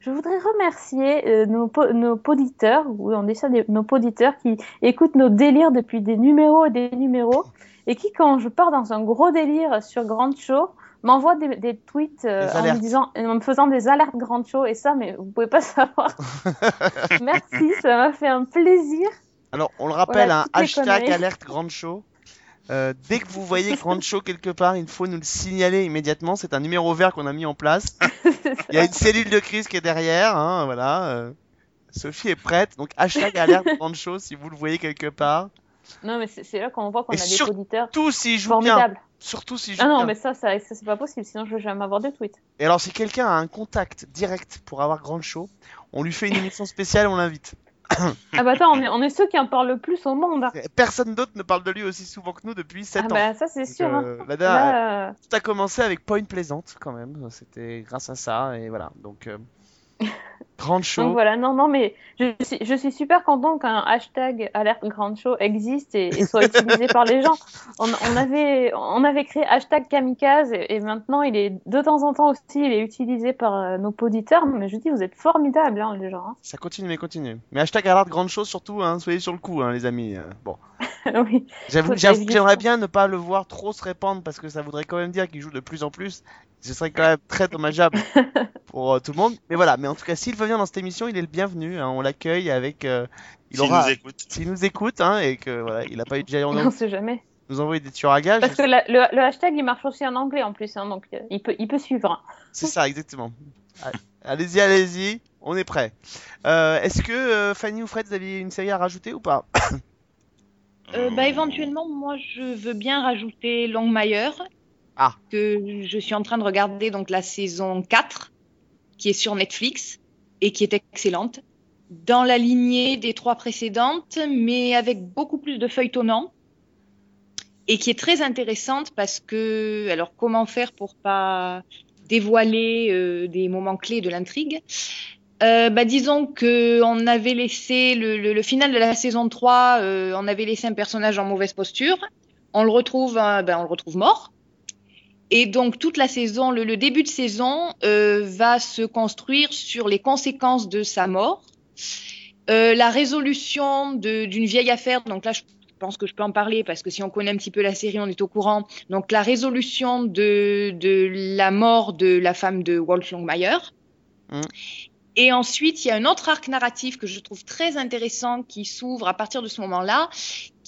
je voudrais remercier euh, nos, po- nos poditeurs, ou on dit ça, des- nos poditeurs qui écoutent nos délires depuis des numéros et des numéros, et qui, quand je pars dans un gros délire sur Grand Show, m'envoient des, des tweets euh, en me disant, en me faisant des alertes Grand Show, et ça, mais vous pouvez pas savoir. Merci, ça m'a fait un plaisir. Alors, on le rappelle, Voilà, un les hashtag alerte grande show. Euh, dès que vous voyez grande show quelque part, il faut nous le signaler immédiatement. C'est un numéro vert qu'on a mis en place. Il y a une cellule de crise qui est derrière, hein, voilà. euh. Sophie est prête, donc hashtag alerte grande show si vous le voyez quelque part. Non, mais c'est là qu'on voit qu'on a des auditeurs Tout s'il joue bien, formidables. surtout s'il joue Ah non, mais ça, ça, ça c'est pas possible, sinon je vais jamais avoir de tweets. Et alors, si quelqu'un a un contact direct pour avoir grande show, on lui fait une émission spéciale, on l'invite. Ah bah attends, on est, on est ceux qui en parlent le plus au monde. Personne d'autre ne parle de lui aussi souvent que nous depuis 7 Ah ans. bah ça c'est sûr. hein. euh, Là, euh, Tout a commencé avec Point Plaisante quand même. C'était grâce à ça et voilà. Donc euh, Grande show. Donc voilà, non, non, mais je suis, je suis super content qu'un hashtag alerte grande show existe et, et soit utilisé par les gens. On, on avait, on avait créé hashtag kamikaze et, et maintenant il est de temps en temps aussi, il est utilisé par euh, nos auditeurs. Mais je dis, vous êtes formidables, hein, les gens. Ça continue, mais continue. Mais hashtag alerte grande chose surtout, hein, soyez sur le coup, hein, les amis. Euh, bon. hein. oui. J'avoue, j'aimerais bien ne pas le voir trop se répandre parce que ça voudrait quand même dire qu'il joue de plus en plus. Ce serait quand même très dommageable pour euh, tout le monde. Mais voilà, mais en tout cas, s'il veut venir dans cette émission, il est le bienvenu. hein, on l'accueille avec. euh, il S'il aura. nous écoute. S'il nous écoute, hein, et que voilà, il a pas eu de géant On sait jamais. nous envoyer des tueurs à gages. Parce que la- le, le hashtag il marche aussi en anglais en plus, hein, donc euh, il peut, il peut suivre. hein. C'est ça, exactement. Ah, Allez-y, allez-y, on est prêt. Euh, Est-ce que euh, Fanny ou Fred, vous aviez une série à rajouter ou pas Euh, bah, éventuellement, moi, je veux bien rajouter Longmire, Ah. que je suis en train de regarder donc la saison 4, qui est sur Netflix et qui est excellente, dans la lignée des trois précédentes, mais avec beaucoup plus de feuilletonnant et qui est très intéressante parce que, alors, comment faire pour pas dévoiler euh, des moments clés de l'intrigue? Euh, bah, disons que on avait laissé le, final de la saison 3, euh, on avait laissé un personnage en mauvaise posture. On le retrouve, euh, ben, on le retrouve mort. Et donc toute la saison, le, le début de saison euh, va se construire sur les conséquences de sa mort, Euh, la résolution d'une vieille affaire. Donc là, je pense que je peux en parler parce que si on connaît un petit peu la série, on est au courant. Donc la résolution de, de la mort de la femme de Walt Longmire. Mhm. Et ensuite, il y a un autre arc narratif que je trouve très intéressant qui s'ouvre à partir de ce moment-là,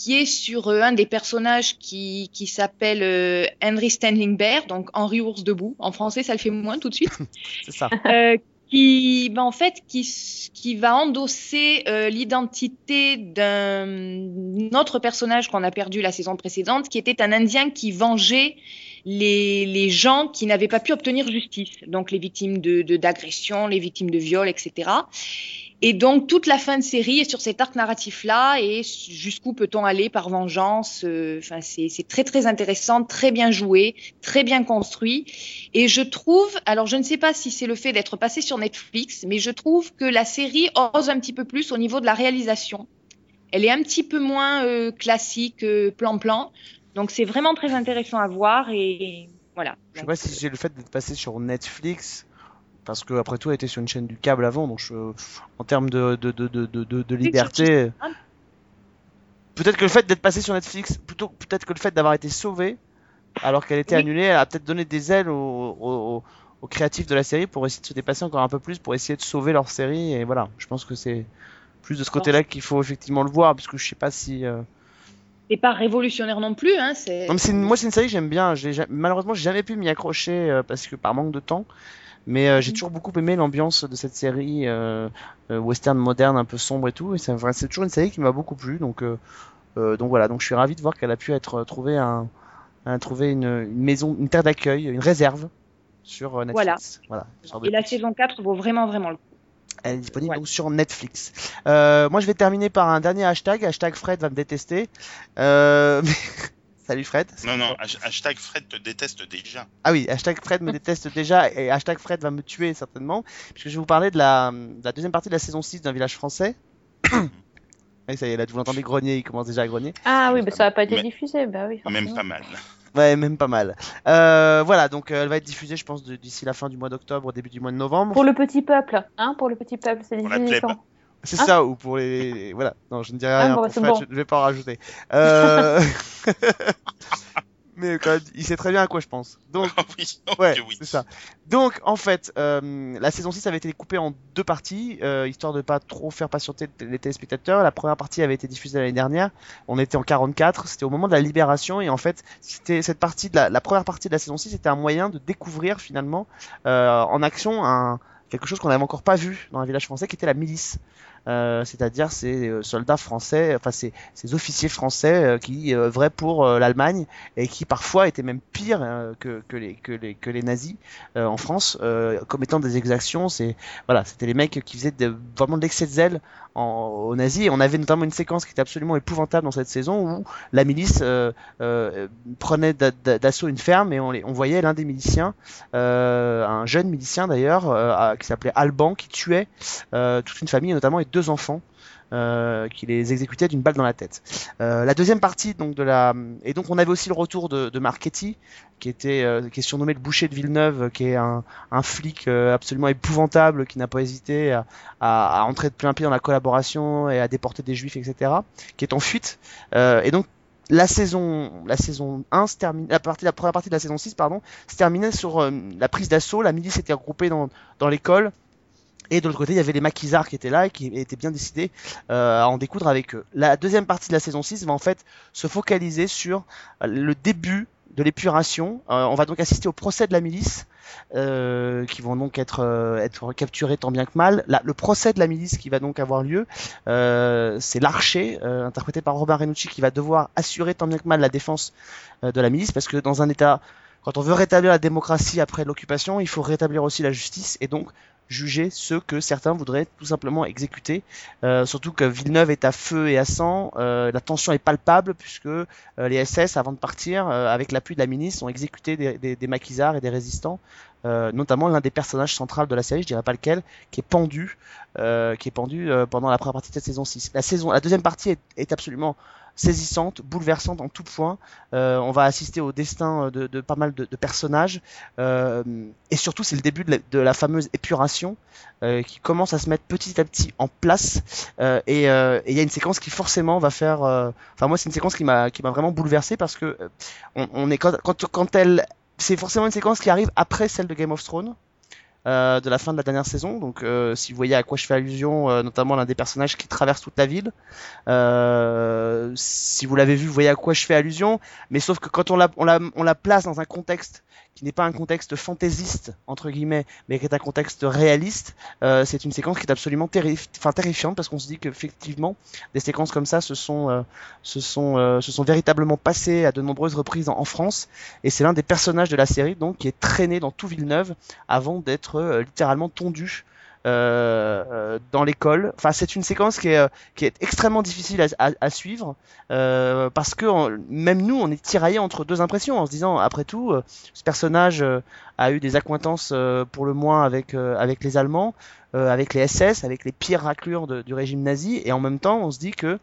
qui est sur euh, un des personnages qui, qui s'appelle euh, Henry Standing Bear, donc Henri Ours debout. En français, ça le fait moins tout de suite. C'est ça. Euh, qui, ben, en fait, qui, qui va endosser euh, l'identité d'un autre personnage qu'on a perdu la saison précédente, qui était un Indien qui vengeait les, les gens qui n'avaient pas pu obtenir justice, donc les victimes de de- d'agressions, les victimes de viols, etc. Et donc toute la fin de série est sur cet arc narratif-là et jusqu'où peut-on aller par vengeance. euh, Enfin, c'est très très intéressant, très bien joué, très bien construit. Et je trouve, alors je ne sais pas si c'est le fait d'être passé sur Netflix, mais je trouve que la série ose un petit peu plus au niveau de la réalisation. Elle est un petit peu moins euh, classique, euh, plan-plan. Donc c'est vraiment très intéressant à voir et voilà. Je sais pas si c'est le fait d'être passé sur Netflix, parce que après tout, elle était sur une chaîne du câble avant, donc je, en termes de, liberté, Ah. peut-être que le fait d'être passé sur Netflix, plutôt peut-être que le fait d'avoir été sauvé, alors qu'elle était Oui. annulée, a peut-être donné des ailes aux, aux, aux créatifs de la série pour essayer de se dépasser encore un peu plus, pour essayer de sauver leur série, et voilà, je pense que c'est plus de ce côté-là qu'il faut effectivement le voir, parce que je sais pas si... euh, C'est pas révolutionnaire non plus, hein. C'est non, mais c'est une- moi, c'est une série que j'aime bien. J'ai ja- Malheureusement, j'ai jamais pu m'y accrocher euh, parce que par manque de temps. Mais euh, j'ai Mhm. toujours beaucoup aimé l'ambiance de cette série euh, western moderne, un peu sombre et tout. Et c'est toujours une série qui m'a beaucoup plu. Donc, donc voilà. Donc je suis ravi de voir qu'elle a pu être trouver un, un trouver une, une maison, une terre d'accueil, une réserve sur Netflix. Voilà. De Et la saison 4 vaut vraiment vraiment le coup. Elle est disponible donc sur Netflix. Euh, moi, je vais terminer par un dernier hashtag. Hashtag Fred va me détester. Euh... Salut Fred. Non, non, hash- hashtag Fred te déteste déjà. Ah oui, hashtag Fred me déteste déjà et hashtag Fred va me tuer certainement. Puisque je vais vous parler de la, de la deuxième partie de la saison 6 d'un village français. Oui, ça y est, là, vous l'entendez grogner, il commence déjà à grogner. Ah oui, mais ça n'a pas été Mais- diffusé, bah oui. Même pas mal. Ouais, même pas mal. Euh, voilà, donc euh, elle va être diffusée, je pense, d'ici la fin du mois d'octobre, au début du mois de novembre. Pour le petit peuple, hein, pour le petit peuple, c'est diffusé C'est Hein ça, ou pour les... Voilà, non, je ne dirai Ah, rien bon, pour c'est Fred, bon. je je vais pas en rajouter. Euh... Mais quand même, il sait très bien à quoi je pense. Donc, oui, Ouais, que oui. c'est ça. Donc, en fait, euh, la saison 6 avait été coupée en deux parties, euh, histoire de pas trop faire patienter les téléspectateurs. La première partie avait été diffusée l'année dernière. On était en 44, c'était au moment de la libération, et en fait, c'était cette partie de la, la première partie de la saison 6 était un moyen de découvrir finalement euh, en action un quelque chose qu'on n'avait encore pas vu dans un village français, qui était la milice. Euh, c'est-à-dire ces euh, soldats français, enfin ces, ces officiers français euh, qui œuvraient pour l'Allemagne et qui parfois étaient même pires que, que, les, que, les, que les nazis en France, commettant des exactions. C'est voilà, c'était les mecs qui faisaient de, vraiment de l'excès de zèle en, aux. Et on avait notamment une séquence qui était absolument épouvantable dans cette saison où la milice prenait d'assaut une ferme et on, les, on voyait l'un des miliciens, un jeune milicien d'ailleurs, qui s'appelait Alban, qui tuait toute une famille, notamment deux enfants. Euh, qui les exécutait d'une balle dans la tête. Euh, la deuxième partie donc de la et donc on avait aussi le retour de, de Marchetti qui était euh, qui est surnommé le boucher de Villeneuve qui est un, un flic euh, absolument épouvantable qui n'a pas hésité à, à, entrer de plein pied dans la collaboration et à déporter des juifs etc qui est en fuite et donc la saison, la saison 1 se termine, la partie, la première partie de la saison 6, pardon, se terminait sur la prise d'assaut. La milice était regroupée dans, dans l'école et de l'autre côté, il y avait les maquisards qui étaient là et qui étaient bien décidés euh, à en découdre avec eux. La deuxième partie de la saison 6 va en fait se focaliser sur le début de l'épuration. Euh, on va donc assister au procès de la milice, euh, qui vont donc être euh, être capturés tant bien que mal. le procès de la milice qui va donc avoir lieu, euh, c'est l'archer, interprété par Robin Renucci, qui va devoir assurer tant bien que mal la défense de la milice, parce que dans un état quand on veut rétablir la démocratie après l'occupation, il faut rétablir aussi la justice et donc juger ceux que certains voudraient tout simplement exécuter. Euh, surtout que Villeneuve est à feu et à sang, euh, la tension est palpable puisque euh, les SS, avant de partir, avec l'appui de la ministre, ont exécuté des, des, des maquisards et des résistants, notamment l'un des personnages centraux de la série, je dirais pas lequel, qui est pendu, qui est pendu pendant la première partie de cette saison 6. La saison, la deuxième partie est, est absolument saisissante, bouleversante en tout point. Euh, on va assister au destin de, de pas mal de, de personnages euh, et surtout c'est le début de la, de la fameuse épuration euh, qui commence à se mettre petit à petit en place euh, et il y a une séquence qui forcément va faire. Enfin moi c'est une séquence qui m'a qui m'a vraiment bouleversé parce que on, on est quand, quand quand elle c'est forcément une séquence qui arrive après celle de Game of Thrones. Euh, de la fin de la dernière saison. Donc, euh, si vous voyez à quoi je fais allusion, euh, notamment l'un des personnages qui traverse toute la ville. si vous l'avez vu, vous voyez à quoi je fais allusion. Mais sauf que quand on la, on la, on la place dans un contexte qui n'est pas un contexte fantaisiste entre guillemets, mais qui est un contexte réaliste, euh, c'est une séquence qui est absolument enfin, terrifiante parce qu'on se dit qu'effectivement des séquences comme ça se sont, euh, se sont, euh, se sont véritablement passées à de nombreuses reprises en, en France, et c'est l'un des personnages de la série donc qui est traîné dans tout Villeneuve avant d'être euh, littéralement tondu euh, euh, dans l'école. Enfin, c'est une séquence qui est, euh, qui est extrêmement difficile à, à, suivre euh, parce que même nous, on est tiraillé entre deux impressions en se disant, après tout, ce personnage a eu des accointances pour le moins avec avec les Allemands, avec les SS, avec les pires raclures de, du régime nazi, et en même temps, on se dit que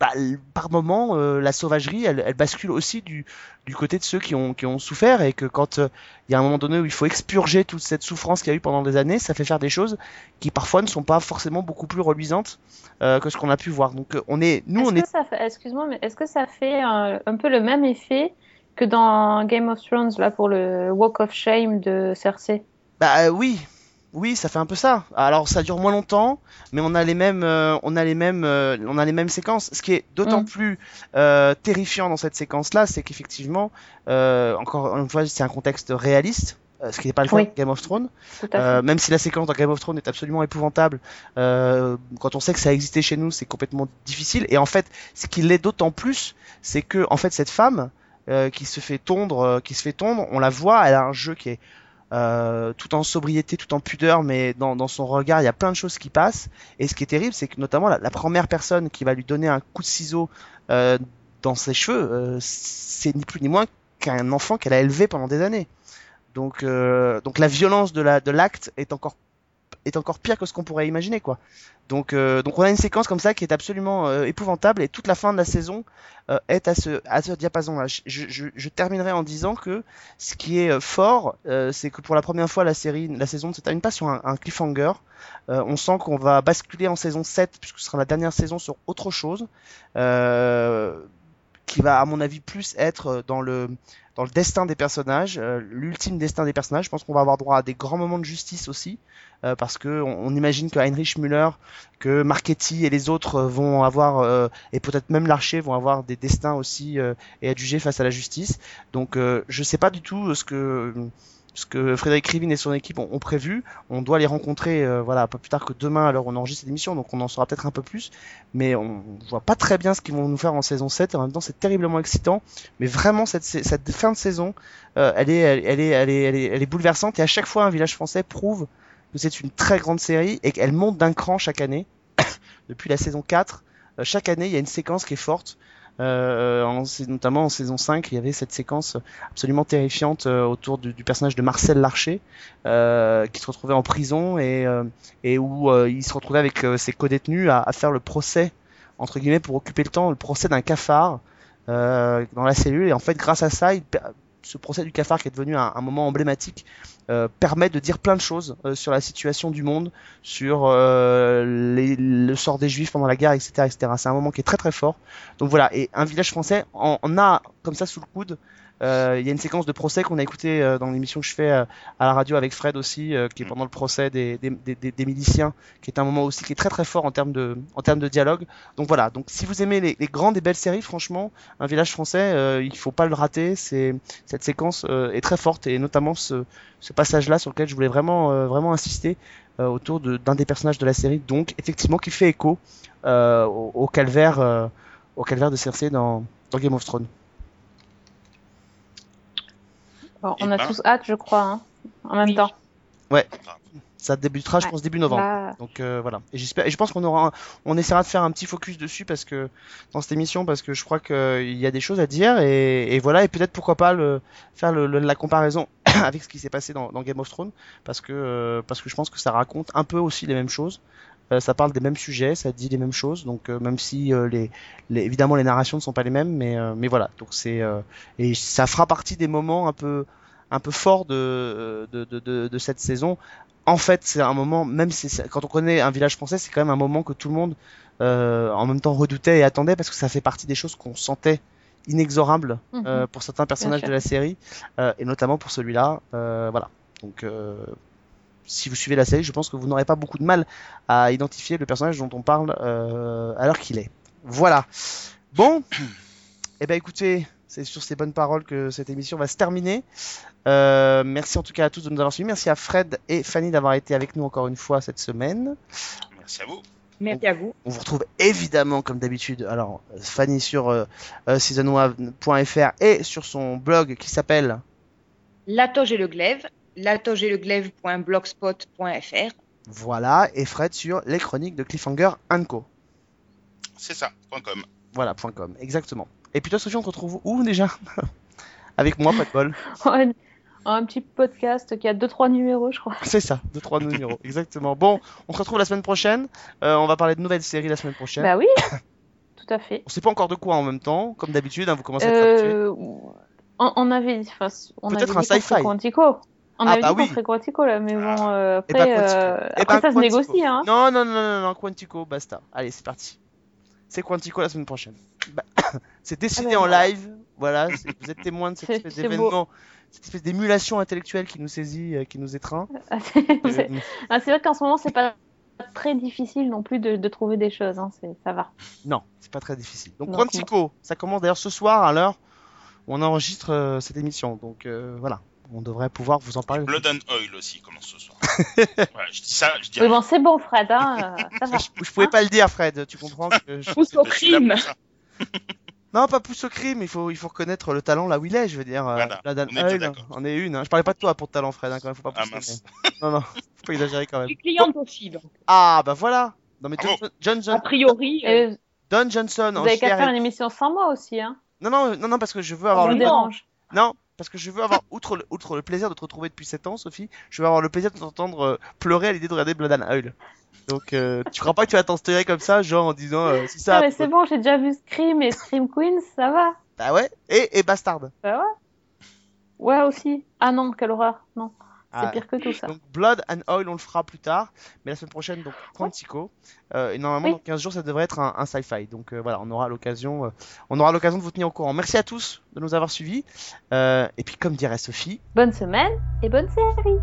bah, par moment, euh, la sauvagerie, elle, elle, bascule aussi du, du côté de ceux qui ont, qui ont souffert et que quand euh, il y a un moment donné où il faut expurger toute cette souffrance qu'il y a eu pendant des années, ça fait faire des choses qui parfois ne sont pas forcément beaucoup plus reluisantes euh, que ce qu'on a pu voir. Donc on est, nous, est on est. Excuse-moi, mais est-ce que ça fait un, un, peu le même effet que dans Game of Thrones là pour le Walk of Shame de Cersei? Bah oui, oui, ça fait un peu ça. Alors ça dure moins longtemps, mais on a les mêmes, euh, on a les mêmes, euh, on a les mêmes séquences. Ce qui est d'autant mm. plus euh, terrifiant dans cette séquence-là, c'est qu'effectivement, encore une fois, c'est un contexte réaliste. Ce qui n'est pas le cas oui. de Game of Thrones, même si la séquence dans Game of Thrones est absolument épouvantable, quand on sait que ça existait chez nous, c'est complètement difficile. Et en fait, ce qui l'est d'autant plus, c'est que en fait cette femme qui se fait tondre, qui se fait tondre, on la voit, elle a un jeu qui est euh, tout en sobriété, tout en pudeur, mais dans, dans, son regard, il y a plein de choses qui passent. Et ce qui est terrible, c'est que notamment la, la, première personne qui va lui donner un coup de ciseau euh, dans ses cheveux, euh, c'est ni plus ni moins qu'un enfant qu'elle a élevé pendant des années. Donc, euh, donc la violence de la de l'acte est encore est encore pire que ce qu'on pourrait imaginer quoi. Donc euh, donc on a une séquence comme ça qui est absolument euh, épouvantable et toute la fin de la saison euh, est à ce à ce diapason là. Je, je, je, terminerai en disant que ce qui est euh, fort euh, c'est que pour la première fois la série la saison ne se termine pas sur un, un cliffhanger. on sent qu'on va basculer en saison 7 puisque ce sera la dernière saison sur autre chose qui va à mon avis plus être dans le dans le destin des personnages, euh, l'ultime destin des personnages. Je pense qu'on va avoir droit à des grands moments de justice aussi, euh, parce que on, imagine que Heinrich Müller, que Marchetti et les autres vont avoir, euh, et peut-être même l'archer vont avoir des destins aussi et jugés face à la justice. Donc je sais pas du tout ce que ce que Frédéric Rivin et son équipe ont, prévu. On doit les rencontrer, euh, voilà, pas plus tard que demain, alors on enregistre cette émission, donc on en saura peut-être un peu plus. Mais on voit pas très bien ce qu'ils vont nous faire en saison 7. Et en même temps, c'est terriblement excitant. Mais vraiment, cette, cette fin de saison, euh, elle, est, elle, elle, est, elle, est, elle, est, elle est bouleversante. Et à chaque fois, un village français prouve que c'est une très grande série et qu'elle monte d'un cran chaque année. Depuis la saison 4, euh, chaque année, il y a une séquence qui est forte. Euh, en, notamment en saison 5, il y avait cette séquence absolument terrifiante euh, autour du, personnage de Marcel Larcher, euh, qui se retrouvait en prison et, euh, où euh, il se retrouvait avec ses co-détenus à, à, faire le procès, entre guillemets, pour occuper le temps, le procès d'un cafard dans la cellule. Et en fait, grâce à ça, il, ce procès du cafard qui est devenu un, un moment emblématique euh, permet de dire plein de choses euh, sur la situation du monde, sur euh, le sort des juifs pendant la guerre, etc. etc. C'est un moment qui est très très fort. Donc voilà, et un village français en, a comme ça sous le coude il y a une séquence de procès qu'on a écouté euh, dans l'émission que je fais euh, à la radio avec Fred aussi, qui est pendant le procès des, des, des, des, miliciens, qui est un moment aussi qui est très très fort en termes de, en termes de dialogue. Donc voilà, donc si vous aimez les, les grandes et belles séries, franchement, un village français, euh, il faut pas le rater. C'est cette séquence euh, est très forte et notamment ce, ce passage-là sur lequel je voulais vraiment euh, vraiment insister autour d'un des personnages de la série, donc effectivement qui fait écho au, au, calvaire au calvaire de Cersei dans, dans Game of Thrones. Bon, on a ben... tous hâte, je crois, hein, en même oui. temps. Ouais. Ça débutera, je pense, début novembre. Donc euh, voilà. Et j'espère, et je pense qu'on aura, on essaiera de faire un petit focus dessus parce que dans cette émission, parce que je crois qu'il y a des choses à dire et, et voilà. Et peut-être pourquoi pas le, faire le, le, la comparaison avec ce qui s'est passé dans, dans, Game of Thrones parce que euh, parce que je pense que ça raconte un peu aussi les mêmes choses. Euh, ça parle des mêmes sujets, ça dit les mêmes choses. Donc euh, même si euh, les, les, évidemment les narrations ne sont pas les mêmes, mais mais voilà. Donc c'est et ça fera partie des moments un peu un peu forts de de, de, de, de cette saison. En fait, c'est un moment, même si quand on connaît un village français, c'est quand même un moment que tout le monde euh, en même temps redoutait et attendait parce que ça fait partie des choses qu'on sentait inexorables euh, pour certains personnages de la série euh, et notamment pour celui-là. voilà. Donc si vous suivez la série, je pense que vous n'aurez pas beaucoup de mal à identifier le personnage dont on parle euh, à l'heure qu'il est. Voilà. Bon, eh ben écoutez, c'est sur ces bonnes paroles que cette émission va se terminer. Euh, merci en tout cas à tous de nous avoir suivis. Merci à Fred et Fanny d'avoir été avec nous encore une fois cette semaine. Merci à vous. Merci à vous. On vous retrouve évidemment comme d'habitude. Alors Fanny sur euh, season1.fr et sur son blog qui s'appelle La Toge et le Glaive latogeletleglaive.blogspot.fr. Voilà, et Fred sur les chroniques de Cliffhanger Co. C'est ça, .com. Voilà, .com, exactement. Et puis toi, Sophie, on te retrouve où déjà? Avec moi, pas de bol. un petit podcast qui a 2-3 numéros, je crois. C'est ça, 2-3 numéros, exactement. Bon, on se retrouve la semaine prochaine. Euh, on va parler de nouvelles séries la semaine prochaine. Bah oui, tout à fait. On sait pas encore de quoi en même temps, comme d'habitude, hein, vous commencez à être euh... on, on avait, on Peut-être un sci-fi. On ah avait bah dit oui. qu'on ferait Quantico là, mais bon, euh, après, bah, euh, après bah, ça se négocie. Hein. Non, non, non, non, non, Quantico, basta. Allez, c'est parti. C'est Quantico la semaine prochaine. Bah, c'est décidé ah en voilà. live. Voilà, vous êtes témoin de cette espèce d'événement, cette espèce d'émulation intellectuelle qui nous saisit, euh, qui nous étreint. Ah, c'est vrai qu'en ce moment, c'est pas très difficile non plus de, de trouver des choses. Hein. Ça va. Non, c'est pas très difficile. Donc, Quantico, ça commence d'ailleurs ce soir à l'heure où on enregistre cette émission. Donc, voilà on devrait pouvoir vous en parler. Blood and Oil aussi commence ce soir. ouais, je dis ça, je dis oui, bon, c'est bon, Fred. Hein, ça va. Je, je, pouvais pas le dire, Fred. Tu comprends que je... Pousse au crime. non, pas pousse au crime. Il faut, il faut reconnaître le talent là où il est. Je veux dire, voilà, Blood and on Oil, hein. on est une. Hein. Je parlais pas de toi pour le talent, Fred. Hein, quand même, faut pas pousser. Ah, mince. Mais... Non, non, faut pas exagérer quand même. Je suis cliente aussi. Donc. Ah, bah voilà. Non, mais John, John. A priori. Euh... Don Johnson. Vous avez qu'à faire une émission sans moi aussi, hein. Non, non, non, non, parce que je veux avoir le. dérange. Non, parce que je veux avoir, outre le, outre le plaisir de te retrouver depuis 7 ans, Sophie, je veux avoir le plaisir de t'entendre euh, pleurer à l'idée de regarder Blood and Oil. Donc, euh, tu crois pas que tu vas t'en tirer comme ça, genre en disant, euh, si ça. Non, mais c'est bon, j'ai déjà vu Scream et Scream Queen, ça va. Bah ouais, et, et Bastard. Bah ouais. Ouais, aussi. Ah non, quelle horreur, non. C'est ah, pire que tout ça. Donc Blood and Oil, on le fera plus tard, mais la semaine prochaine, donc Quantico. Euh, et normalement, oui. dans 15 jours, ça devrait être un, un sci-fi. Donc euh, voilà, on aura l'occasion, euh, on aura l'occasion de vous tenir au courant. Merci à tous de nous avoir suivis. et puis, comme dirait Sophie, bonne semaine et bonne série.